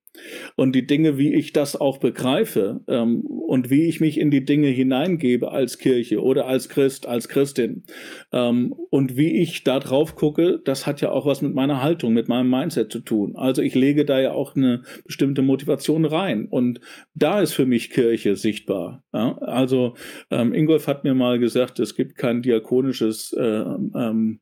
Und die Dinge, wie ich das auch begreife ähm, und wie ich mich in die Dinge hineingebe als Kirche oder als Christ, als Christin ähm, und wie ich da drauf gucke, das hat ja auch was mit meiner Haltung, mit meinem Mindset zu tun. Also ich lege da ja auch eine bestimmte Motivation rein und da ist für mich Kirche sichtbar. Ja? Also ähm, Ingolf hat mir mal gesagt, es gibt kein diakonisches äh, ähm,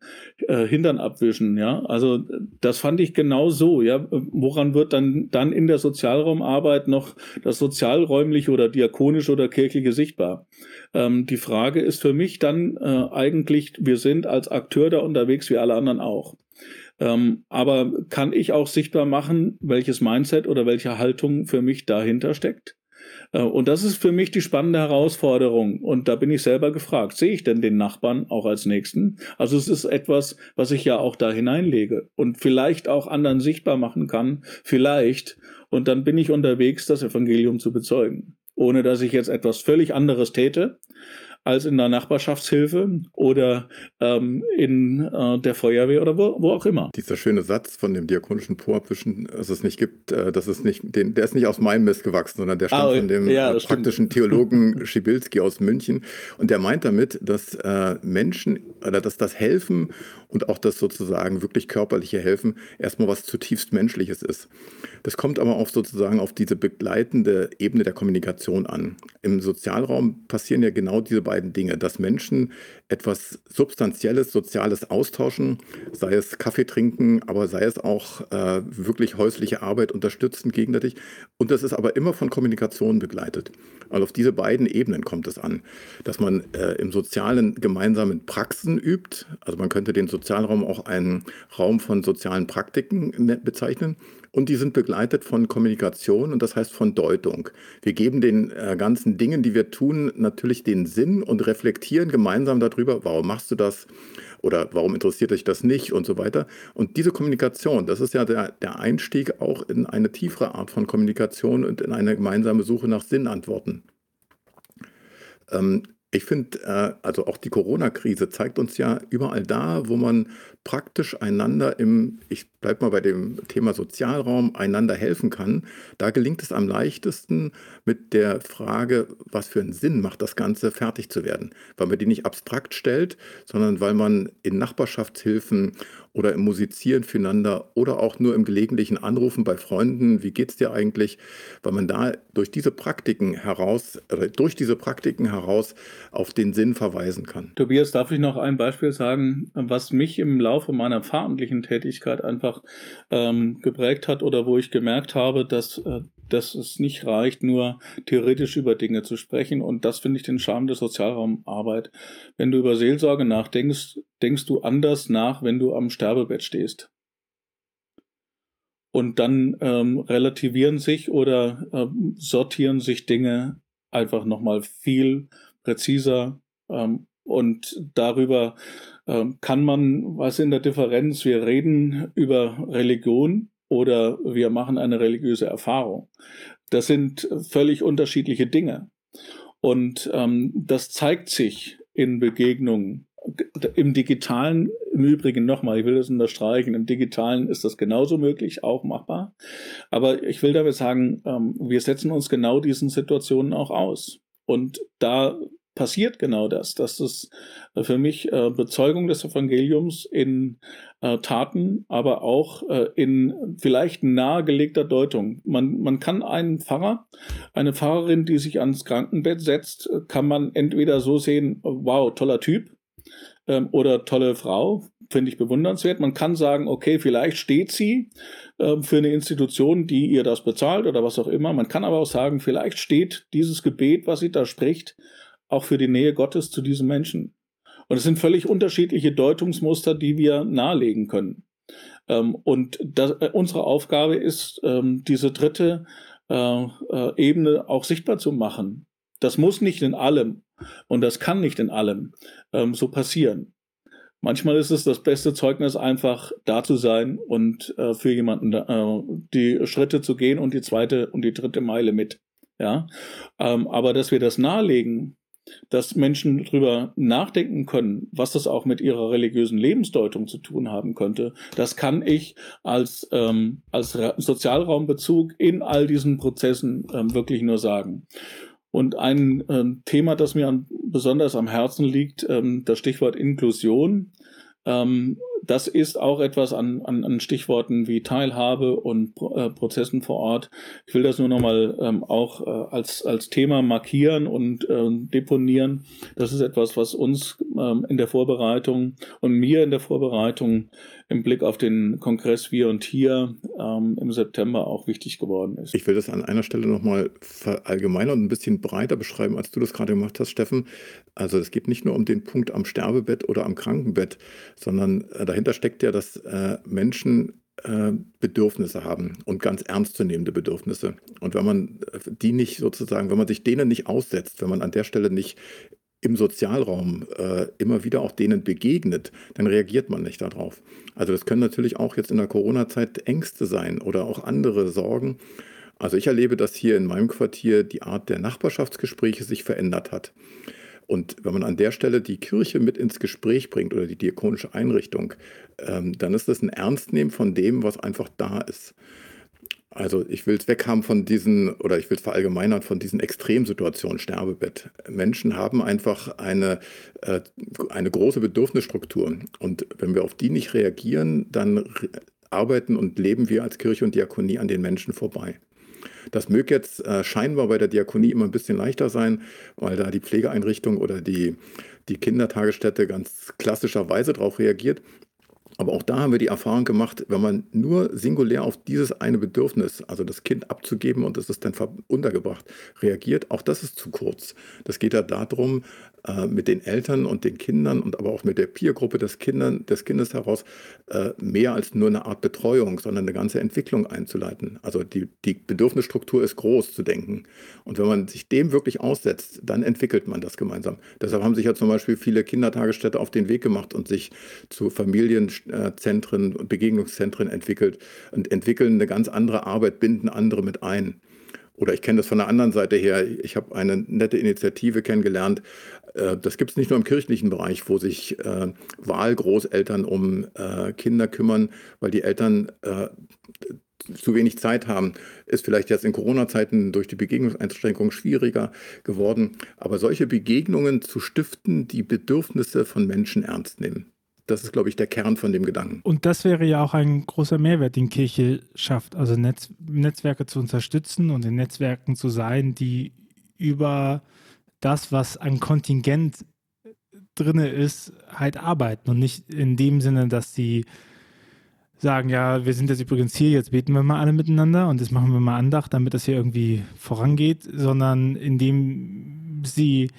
äh, Hintern abwischen. Ja? Also das fand ich genau so. Ja? Woran wird dann, dann in in der Sozialraumarbeit noch das sozialräumliche oder diakonische oder kirchliche sichtbar. Ähm, die Frage ist für mich dann äh, eigentlich, wir sind als Akteur da unterwegs wie alle anderen auch. Ähm, aber kann ich auch sichtbar machen, welches Mindset oder welche Haltung für mich dahinter steckt? Äh, und das ist für mich die spannende Herausforderung. Und da bin ich selber gefragt, sehe ich denn den Nachbarn auch als Nächsten? Also es ist etwas, was ich ja auch da hineinlege und vielleicht auch anderen sichtbar machen kann. Vielleicht. Und dann bin ich unterwegs, das Evangelium zu bezeugen. Ohne dass ich jetzt etwas völlig anderes täte als in der Nachbarschaftshilfe oder ähm, in äh, der Feuerwehr oder wo, wo, auch immer. Dieser schöne Satz von dem diakonischen Po-Abwischen, dass es nicht gibt, äh, das ist nicht, den, der ist nicht aus meinem Mist gewachsen, sondern der stammt ah, von dem ja, äh, praktischen stimmt. Theologen Schibilski aus München. Und der meint damit, dass äh, Menschen oder dass das Helfen und auch das sozusagen wirklich körperliche Helfen erstmal was zutiefst Menschliches ist. Das kommt aber auch sozusagen auf diese begleitende Ebene der Kommunikation an. Im Sozialraum passieren ja genau diese beiden Dinge, dass Menschen etwas Substanzielles, Soziales austauschen, sei es Kaffee trinken, aber sei es auch äh, wirklich häusliche Arbeit unterstützen gegenseitig. Und das ist aber immer von Kommunikation begleitet. Also auf diese beiden Ebenen kommt es an, dass man äh, im Sozialen gemeinsamen Praxen übt. Also man könnte den Sozialraum auch einen Raum von sozialen Praktiken ne, bezeichnen. Und die sind begleitet von Kommunikation und das heißt von Deutung. Wir geben den äh, ganzen Dingen, die wir tun, natürlich den Sinn und reflektieren gemeinsam darüber, warum machst du das oder warum interessiert dich das nicht und so weiter. Und diese Kommunikation, das ist ja der, der Einstieg auch in eine tiefere Art von Kommunikation und in eine gemeinsame Suche nach Sinnantworten. Ähm, ich finde, äh, also auch die Corona-Krise zeigt uns ja überall da, wo man praktisch einander im, ich bleibe mal bei dem Thema Sozialraum, einander helfen kann. Da gelingt es am leichtesten mit der Frage, was für einen Sinn macht das Ganze, fertig zu werden. Weil man die nicht abstrakt stellt, sondern weil man in Nachbarschaftshilfen oder im Musizieren füreinander oder auch nur im gelegentlichen Anrufen bei Freunden, wie geht's dir eigentlich, weil man da durch diese Praktiken heraus, durch diese Praktiken heraus auf den Sinn verweisen kann. Tobias, darf ich noch ein Beispiel sagen, was mich im Laufe meiner pfarramtlichen Tätigkeit einfach ähm, geprägt hat oder wo ich gemerkt habe, dass äh, dass es nicht reicht, nur theoretisch über Dinge zu sprechen. Und das finde ich den Charme der Sozialraumarbeit. Wenn du über Seelsorge nachdenkst, denkst du anders nach, wenn du am Sterbebett stehst. Und dann ähm, relativieren sich oder ähm, sortieren sich Dinge einfach nochmal viel präziser. Ähm, und darüber ähm, kann man, was in der Differenz, wir reden über Religion, oder wir machen eine religiöse Erfahrung. Das sind völlig unterschiedliche Dinge. Und ähm, das zeigt sich in Begegnungen. Im digitalen, im Übrigen nochmal, ich will das unterstreichen, im digitalen ist das genauso möglich, auch machbar. Aber ich will damit sagen, ähm, wir setzen uns genau diesen Situationen auch aus. Und da passiert genau das, dass es für mich äh, Bezeugung des Evangeliums in äh, Taten, aber auch äh, in vielleicht nahegelegter Deutung. Man, man kann einen Pfarrer, eine Pfarrerin, die sich ans Krankenbett setzt, kann man entweder so sehen, wow, toller Typ, ähm, oder tolle Frau, finde ich bewundernswert. Man kann sagen, okay, vielleicht steht sie äh, für eine Institution, die ihr das bezahlt oder was auch immer. Man kann aber auch sagen, vielleicht steht dieses Gebet, was sie da spricht, auch für die Nähe Gottes zu diesem Menschen. Und es sind völlig unterschiedliche Deutungsmuster, die wir nahelegen können. Ähm, und das, äh, unsere Aufgabe ist, ähm, diese dritte äh, äh, Ebene auch sichtbar zu machen. Das muss nicht in allem und das kann nicht in allem ähm, so passieren. Manchmal ist es das beste Zeugnis, einfach da zu sein und für jemanden die Schritte zu gehen und die zweite und die dritte Meile mit. Ja, aber dass wir das nahelegen, dass Menschen darüber nachdenken können, was das auch mit ihrer religiösen Lebensdeutung zu tun haben könnte, das kann ich als, ähm, als Sozialraumbezug in all diesen Prozessen ähm, wirklich nur sagen. Und ein ähm, Thema, das mir an, besonders am Herzen liegt, ähm, das Stichwort Inklusion. Ähm, das ist auch etwas an, an, an Stichworten wie Teilhabe und äh, Prozessen vor Ort. Ich will das nur nochmal ähm, auch äh, als, als Thema markieren und äh, deponieren. Das ist etwas, was uns ähm, in der Vorbereitung und mir in der Vorbereitung im Blick auf den Kongress Wir und Hier ähm, im September auch wichtig geworden ist. Ich will das an einer Stelle nochmal verallgemeinern und ein bisschen breiter beschreiben, als du das gerade gemacht hast, Steffen. Also es geht nicht nur um den Punkt am Sterbebett oder am Krankenbett, sondern äh, dahinter steckt ja, dass äh, Menschen äh, Bedürfnisse haben und ganz ernstzunehmende Bedürfnisse. Und wenn man äh, die nicht sozusagen, wenn man sich denen nicht aussetzt, wenn man an der Stelle nicht im Sozialraum äh, immer wieder auch denen begegnet, dann reagiert man nicht darauf. Also das können natürlich auch jetzt in der Corona-Zeit Ängste sein oder auch andere Sorgen. Also ich erlebe, dass hier in meinem Quartier die Art der Nachbarschaftsgespräche sich verändert hat. Und wenn man an der Stelle die Kirche mit ins Gespräch bringt oder die diakonische Einrichtung, ähm, dann ist das ein Ernstnehmen von dem, was einfach da ist. Also ich will es weghaben von diesen, oder ich will es verallgemeinern von diesen Extremsituationen, Sterbebett. Menschen haben einfach eine, äh, eine große Bedürfnisstruktur. Und wenn wir auf die nicht reagieren, dann arbeiten und leben wir als Kirche und Diakonie an den Menschen vorbei. Das möge jetzt äh, scheinbar bei der Diakonie immer ein bisschen leichter sein, weil da die Pflegeeinrichtung oder die, die Kindertagesstätte ganz klassischerweise darauf reagiert. Aber auch da haben wir die Erfahrung gemacht, wenn man nur singulär auf dieses eine Bedürfnis, also das Kind abzugeben und es ist dann untergebracht, reagiert, auch das ist zu kurz. Das geht ja darum, äh, mit den Eltern und den Kindern und aber auch mit der Peergruppe des, des Kindes heraus äh, mehr als nur eine Art Betreuung, sondern eine ganze Entwicklung einzuleiten. Also die, die Bedürfnisstruktur ist groß zu denken. Und wenn man sich dem wirklich aussetzt, dann entwickelt man das gemeinsam. Deshalb haben sich ja zum Beispiel viele Kindertagesstätte auf den Weg gemacht und sich zu Familienzentren und Begegnungszentren entwickelt und entwickeln eine ganz andere Arbeit, binden andere mit ein. Oder ich kenne das von der anderen Seite her. Ich habe eine nette Initiative kennengelernt. Äh, das gibt es nicht nur im kirchlichen Bereich, wo sich äh, Wahlgroßeltern um äh, Kinder kümmern, weil die Eltern zu wenig Zeit haben. Ist vielleicht jetzt in Corona-Zeiten durch die Begegnungseinschränkungen schwieriger geworden. Aber solche Begegnungen zu stiften, die Bedürfnisse von Menschen ernst nehmen. Das ist, glaube ich, der Kern von dem Gedanken. Und das wäre ja auch ein großer Mehrwert, den Kirche schafft. Also Netz, Netzwerke zu unterstützen und in Netzwerken zu sein, die über das, was an Kontingent drin ist, halt arbeiten und nicht in dem Sinne, dass sie sagen, ja, wir sind jetzt übrigens hier, jetzt beten wir mal alle miteinander und jetzt machen wir mal Andacht, damit das hier irgendwie vorangeht, sondern indem sie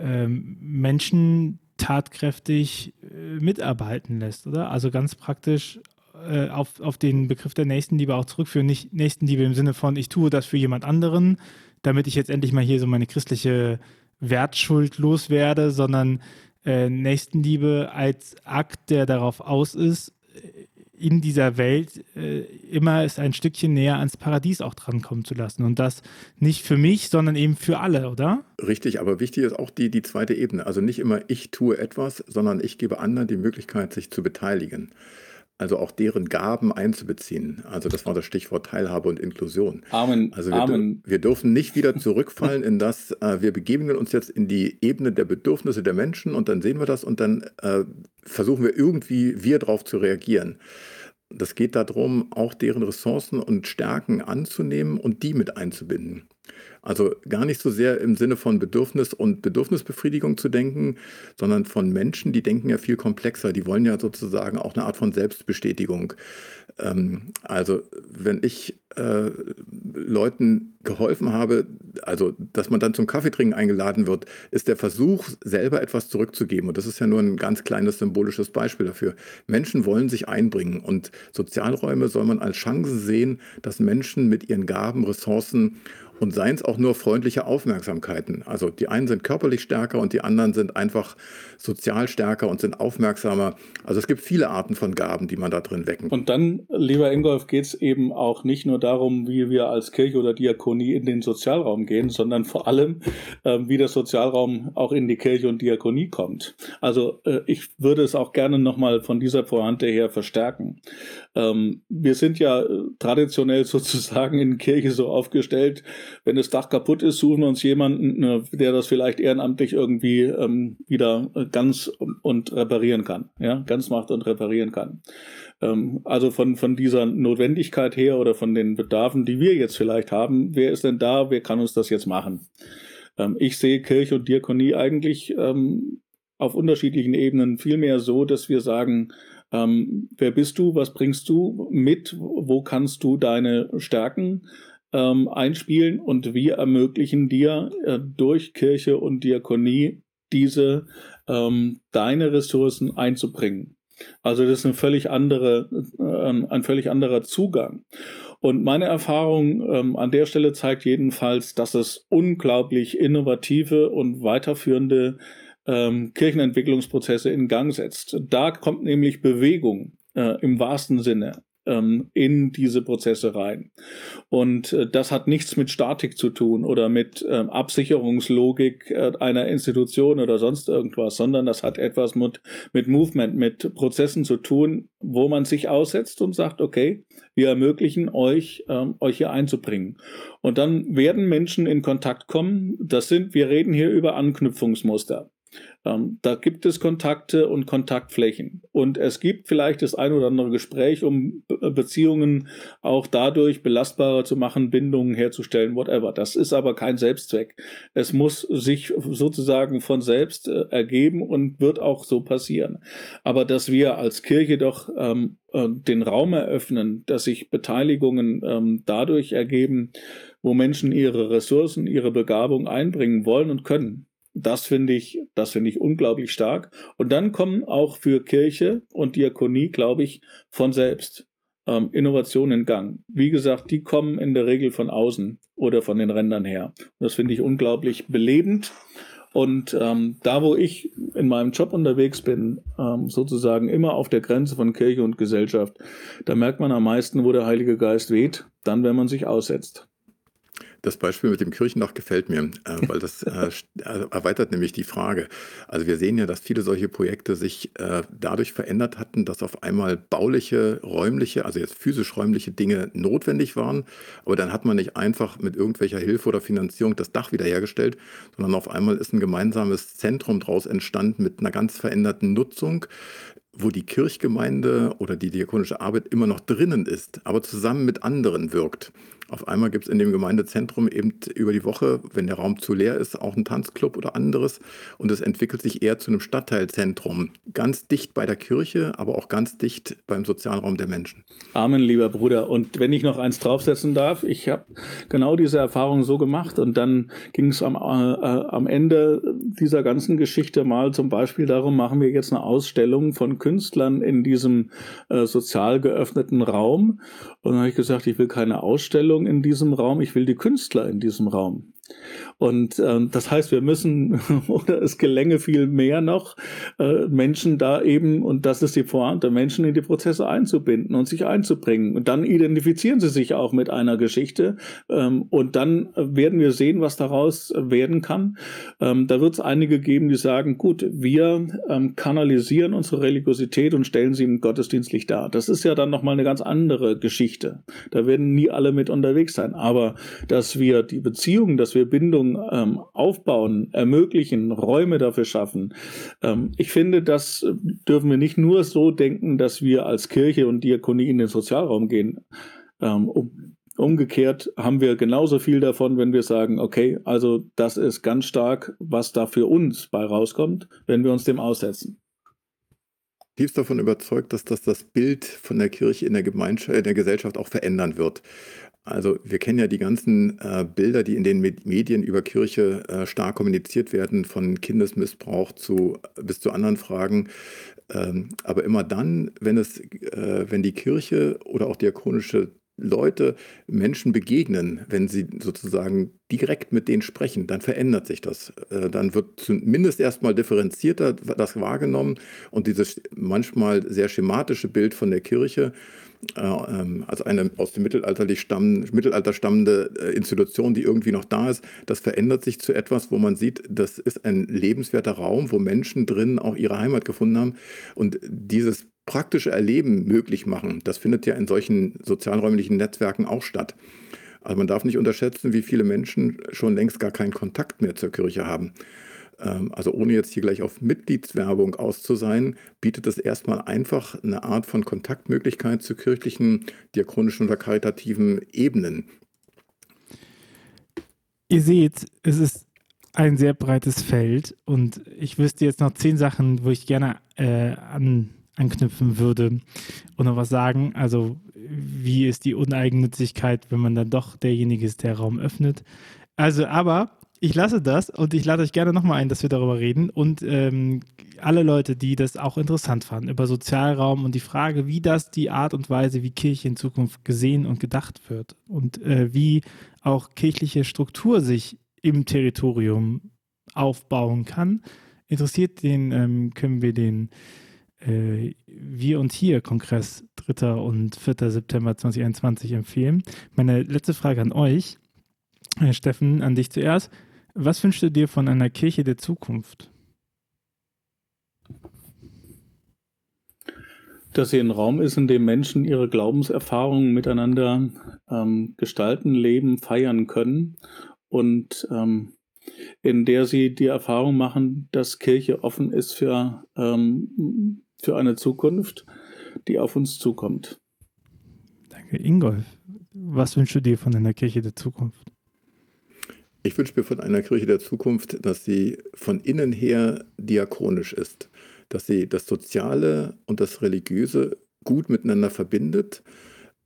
ähm, Menschen tatkräftig mitarbeiten lässt, oder? Also ganz praktisch äh, auf, auf den Begriff der Nächstenliebe auch zurückführen. Nicht Nächstenliebe im Sinne von, ich tue das für jemand anderen, damit ich jetzt endlich mal hier so meine christliche Wertschuld loswerde, sondern äh, Nächstenliebe als Akt, der darauf aus ist, in dieser Welt äh, immer es ein Stückchen näher ans Paradies auch drankommen zu lassen. Und das nicht für mich, sondern eben für alle, oder? Richtig, aber wichtig ist auch die, die zweite Ebene. Also nicht immer ich tue etwas, sondern ich gebe anderen die Möglichkeit, sich zu beteiligen also auch deren Gaben einzubeziehen. Also das war das Stichwort Teilhabe und Inklusion. Amen. Also wir, Amen. wir dürfen nicht wieder zurückfallen in das, äh, wir begeben uns jetzt in die Ebene der Bedürfnisse der Menschen und dann sehen wir das und dann äh, versuchen wir irgendwie wir darauf zu reagieren. Das geht darum, auch deren Ressourcen und Stärken anzunehmen und die mit einzubinden. Also gar nicht so sehr im Sinne von Bedürfnis und Bedürfnisbefriedigung zu denken, sondern von Menschen, die denken ja viel komplexer. Die wollen ja sozusagen auch eine Art von Selbstbestätigung. Ähm, also wenn ich äh, Leuten geholfen habe, also dass man dann zum Kaffeetrinken eingeladen wird, ist der Versuch, selber etwas zurückzugeben. Und das ist ja nur ein ganz kleines symbolisches Beispiel dafür. Menschen wollen sich einbringen und Sozialräume soll man als Chance sehen, dass Menschen mit ihren Gaben, Ressourcen Und seien es auch nur freundliche Aufmerksamkeiten. Also die einen sind körperlich stärker und die anderen sind einfach sozial stärker und sind aufmerksamer. Also es gibt viele Arten von Gaben, die man da drin wecken. Und dann, lieber Ingolf, geht es eben auch nicht nur darum, wie wir als Kirche oder Diakonie in den Sozialraum gehen, sondern vor allem, äh, wie der Sozialraum auch in die Kirche und Diakonie kommt. Also äh, ich würde es auch gerne nochmal von dieser Pointe her verstärken. Ähm, wir sind ja äh, traditionell sozusagen in Kirche so aufgestellt, wenn das Dach kaputt ist, suchen wir uns jemanden, äh, der das vielleicht ehrenamtlich irgendwie ähm, wieder äh, ganz und reparieren kann. Ja, ganz macht und reparieren kann. Ähm, also von, von dieser Notwendigkeit her oder von den Bedarfen, die wir jetzt vielleicht haben, wer ist denn da, wer kann uns das jetzt machen? Ähm, ich sehe Kirche und Diakonie eigentlich ähm, auf unterschiedlichen Ebenen vielmehr so, dass wir sagen, ähm, wer bist du, was bringst du mit, wo kannst du deine Stärken ähm, einspielen und wir ermöglichen dir äh, durch Kirche und Diakonie diese ähm, deine Ressourcen einzubringen. Also das ist eine völlig andere, äh, ein völlig anderer Zugang. Und meine Erfahrung ähm, an der Stelle zeigt jedenfalls, dass es unglaublich innovative und weiterführende ähm, Kirchenentwicklungsprozesse in Gang setzt. Da kommt nämlich Bewegung äh, im wahrsten Sinne ähm, in diese Prozesse rein. Und äh, das hat nichts mit Statik zu tun oder mit äh, Absicherungslogik äh, einer Institution oder sonst irgendwas, sondern das hat etwas mit, mit Movement, mit Prozessen zu tun, wo man sich aussetzt und sagt, okay, wir ermöglichen euch, ähm, euch hier einzubringen. Und dann werden Menschen in Kontakt kommen. Das sind, wir reden hier über Anknüpfungsmuster. Ähm, da gibt es Kontakte und Kontaktflächen. Und es gibt vielleicht das ein oder andere Gespräch, um Be Beziehungen auch dadurch belastbarer zu machen, Bindungen herzustellen, whatever. Das ist aber kein Selbstzweck. Es muss sich sozusagen von selbst äh, ergeben und wird auch so passieren. Aber dass wir als Kirche doch ähm, äh, den Raum eröffnen, dass sich Beteiligungen ähm, dadurch ergeben, wo Menschen ihre Ressourcen, ihre Begabung einbringen wollen und können. Das finde ich, das finde ich unglaublich stark. Und dann kommen auch für Kirche und Diakonie, glaube ich, von selbst ähm, Innovationen in Gang. Wie gesagt, die kommen in der Regel von außen oder von den Rändern her. Und das finde ich unglaublich belebend. Und ähm, da, wo ich in meinem Job unterwegs bin, ähm, sozusagen immer auf der Grenze von Kirche und Gesellschaft, da merkt man am meisten, wo der Heilige Geist weht, dann, wenn man sich aussetzt. Das Beispiel mit dem Kirchendach gefällt mir, äh, weil das äh, äh, erweitert nämlich die Frage. Also wir sehen ja, dass viele solche Projekte sich dadurch verändert hatten, dass auf einmal bauliche, räumliche, also jetzt physisch räumliche Dinge notwendig waren. Aber dann hat man nicht einfach mit irgendwelcher Hilfe oder Finanzierung das Dach wiederhergestellt, sondern auf einmal ist ein gemeinsames Zentrum daraus entstanden mit einer ganz veränderten Nutzung wo die Kirchgemeinde oder die diakonische Arbeit immer noch drinnen ist, aber zusammen mit anderen wirkt. Auf einmal gibt es in dem Gemeindezentrum eben über die Woche, wenn der Raum zu leer ist, auch einen Tanzclub oder anderes. Und es entwickelt sich eher zu einem Stadtteilzentrum. Ganz dicht bei der Kirche, aber auch ganz dicht beim Sozialraum der Menschen. Amen, lieber Bruder. Und wenn ich noch eins draufsetzen darf, ich habe genau diese Erfahrung so gemacht. Und dann ging es am, äh, am Ende dieser ganzen Geschichte mal zum Beispiel darum, machen wir jetzt eine Ausstellung von Künstlern in diesem äh, sozial geöffneten Raum. Und dann habe ich gesagt, ich will keine Ausstellung in diesem Raum, ich will die Künstler in diesem Raum. Und ähm, das heißt, wir müssen, oder es gelänge viel mehr noch, äh, Menschen da eben, und das ist die Pointe, Menschen in die Prozesse einzubinden und sich einzubringen. Und dann identifizieren sie sich auch mit einer Geschichte. Ähm, und dann werden wir sehen, was daraus werden kann. Ähm, da wird es einige geben, die sagen, gut, wir ähm, kanalisieren unsere Religiosität und stellen sie im Gottesdienstlich dar. Das ist ja dann nochmal eine ganz andere Geschichte. Da werden nie alle mit unterwegs sein. Aber dass wir die Beziehungen, dass wir Bindung ähm, aufbauen, ermöglichen, Räume dafür schaffen. Ähm, ich finde, das dürfen wir nicht nur so denken, dass wir als Kirche und Diakonie in den Sozialraum gehen. Ähm, um, umgekehrt haben wir genauso viel davon, wenn wir sagen, okay, also das ist ganz stark, was da für uns bei rauskommt, wenn wir uns dem aussetzen tiefst davon überzeugt, dass das das Bild von der Kirche in der, Gemeinschaft, in der Gesellschaft auch verändern wird. Also wir kennen ja die ganzen äh, Bilder, die in den Medien über Kirche äh, stark kommuniziert werden, von Kindesmissbrauch zu, bis zu anderen Fragen. Ähm, aber immer dann, wenn, es, äh, wenn die Kirche oder auch diakonische Leute Menschen begegnen, wenn sie sozusagen direkt mit denen sprechen, dann verändert sich das. Äh, dann wird zumindest erstmal differenzierter das wahrgenommen und dieses manchmal sehr schematische Bild von der Kirche als eine aus dem Mittelalterlich stammen, Mittelalter stammende äh, Institution, die irgendwie noch da ist, das verändert sich zu etwas, wo man sieht, das ist ein lebenswerter Raum, wo Menschen drin auch ihre Heimat gefunden haben. Und dieses praktische Erleben möglich machen, das findet ja in solchen sozialräumlichen Netzwerken auch statt. Also man darf nicht unterschätzen, wie viele Menschen schon längst gar keinen Kontakt mehr zur Kirche haben. Ähm, also ohne jetzt hier gleich auf Mitgliedswerbung auszusein, bietet es erstmal einfach eine Art von Kontaktmöglichkeit zu kirchlichen, diakonischen oder karitativen Ebenen. Ihr seht, es ist ein sehr breites Feld und ich wüsste jetzt noch zehn Sachen, wo ich gerne äh, an, anknüpfen würde und noch was sagen. Also wie ist die Uneigennützigkeit, wenn man dann doch derjenige ist, der Raum öffnet. Also aber ich lasse das und ich lade euch gerne nochmal ein, dass wir darüber reden. Und ähm, alle Leute, die das auch interessant fanden, über Sozialraum und die Frage, wie das die Art und Weise, wie Kirche in Zukunft gesehen und gedacht wird und äh, wie auch kirchliche Struktur sich im Territorium aufbauen kann, interessiert den, ähm, können wir den äh, Wir und Hier Kongress 3. und 4. September 2021 empfehlen. Meine letzte Frage an euch. Herr Steffen, an dich zuerst. Was wünschst du dir von einer Kirche der Zukunft? Dass sie ein Raum ist, in dem Menschen ihre Glaubenserfahrungen miteinander ähm, gestalten, leben, feiern können und ähm, in der sie die Erfahrung machen, dass Kirche offen ist für, ähm, für eine Zukunft, die auf uns zukommt. Danke, Ingolf. Was wünschst du dir von einer Kirche der Zukunft? Ich wünsche mir von einer Kirche der Zukunft, dass sie von innen her diakonisch ist, dass sie das Soziale und das Religiöse gut miteinander verbindet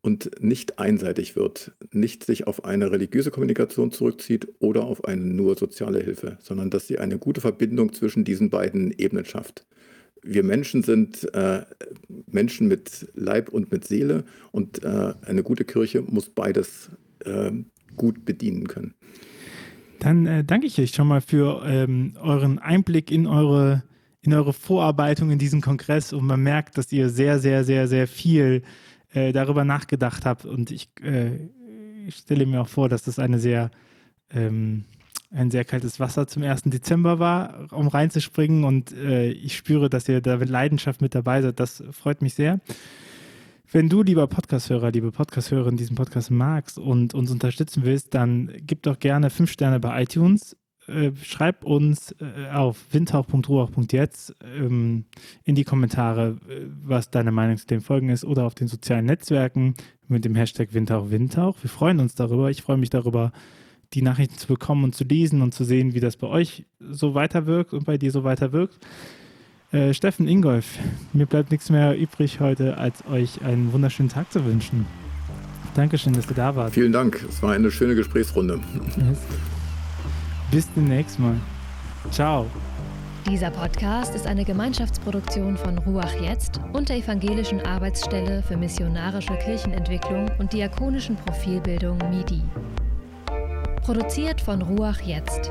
und nicht einseitig wird, nicht sich auf eine religiöse Kommunikation zurückzieht oder auf eine nur soziale Hilfe, sondern dass sie eine gute Verbindung zwischen diesen beiden Ebenen schafft. Wir Menschen sind äh, Menschen mit Leib und mit Seele und äh, eine gute Kirche muss beides äh, gut bedienen können. Dann äh, danke ich euch schon mal für ähm, euren Einblick in eure, in eure Vorarbeitung in diesem Kongress und man merkt, dass ihr sehr, sehr, sehr, sehr viel äh, darüber nachgedacht habt und ich, äh, ich, stelle mir auch vor, dass das eine sehr ähm, ein sehr kaltes Wasser zum 1. Dezember war, um reinzuspringen und äh, ich spüre, dass ihr da mit Leidenschaft mit dabei seid. Das freut mich sehr. Wenn du, lieber Podcast-Hörer, liebe Podcast-Hörerin, diesen Podcast magst und uns unterstützen willst, dann gib doch gerne fünf Sterne bei iTunes. Äh, schreib uns äh, auf windhauch.ruach.jetzt ähm, in die Kommentare, äh, was deine Meinung zu den Folgen ist oder auf den sozialen Netzwerken mit dem Hashtag Windhauch Windhauch. Wir freuen uns darüber. Ich freue mich darüber, die Nachrichten zu bekommen und zu lesen und zu sehen, wie das bei euch so weiterwirkt und bei dir so weiterwirkt. Äh, Steffen Ingolf, mir bleibt nichts mehr übrig heute, als euch einen wunderschönen Tag zu wünschen. Dankeschön, dass ihr da wart. Vielen Dank. Es war eine schöne Gesprächsrunde. Yes. Bis demnächst mal. Ciao. Dieser Podcast ist eine Gemeinschaftsproduktion von Ruach Jetzt und der Evangelischen Arbeitsstelle für missionarische Kirchenentwicklung und diakonischen Profilbildung MIDI. Produziert von Ruach Jetzt.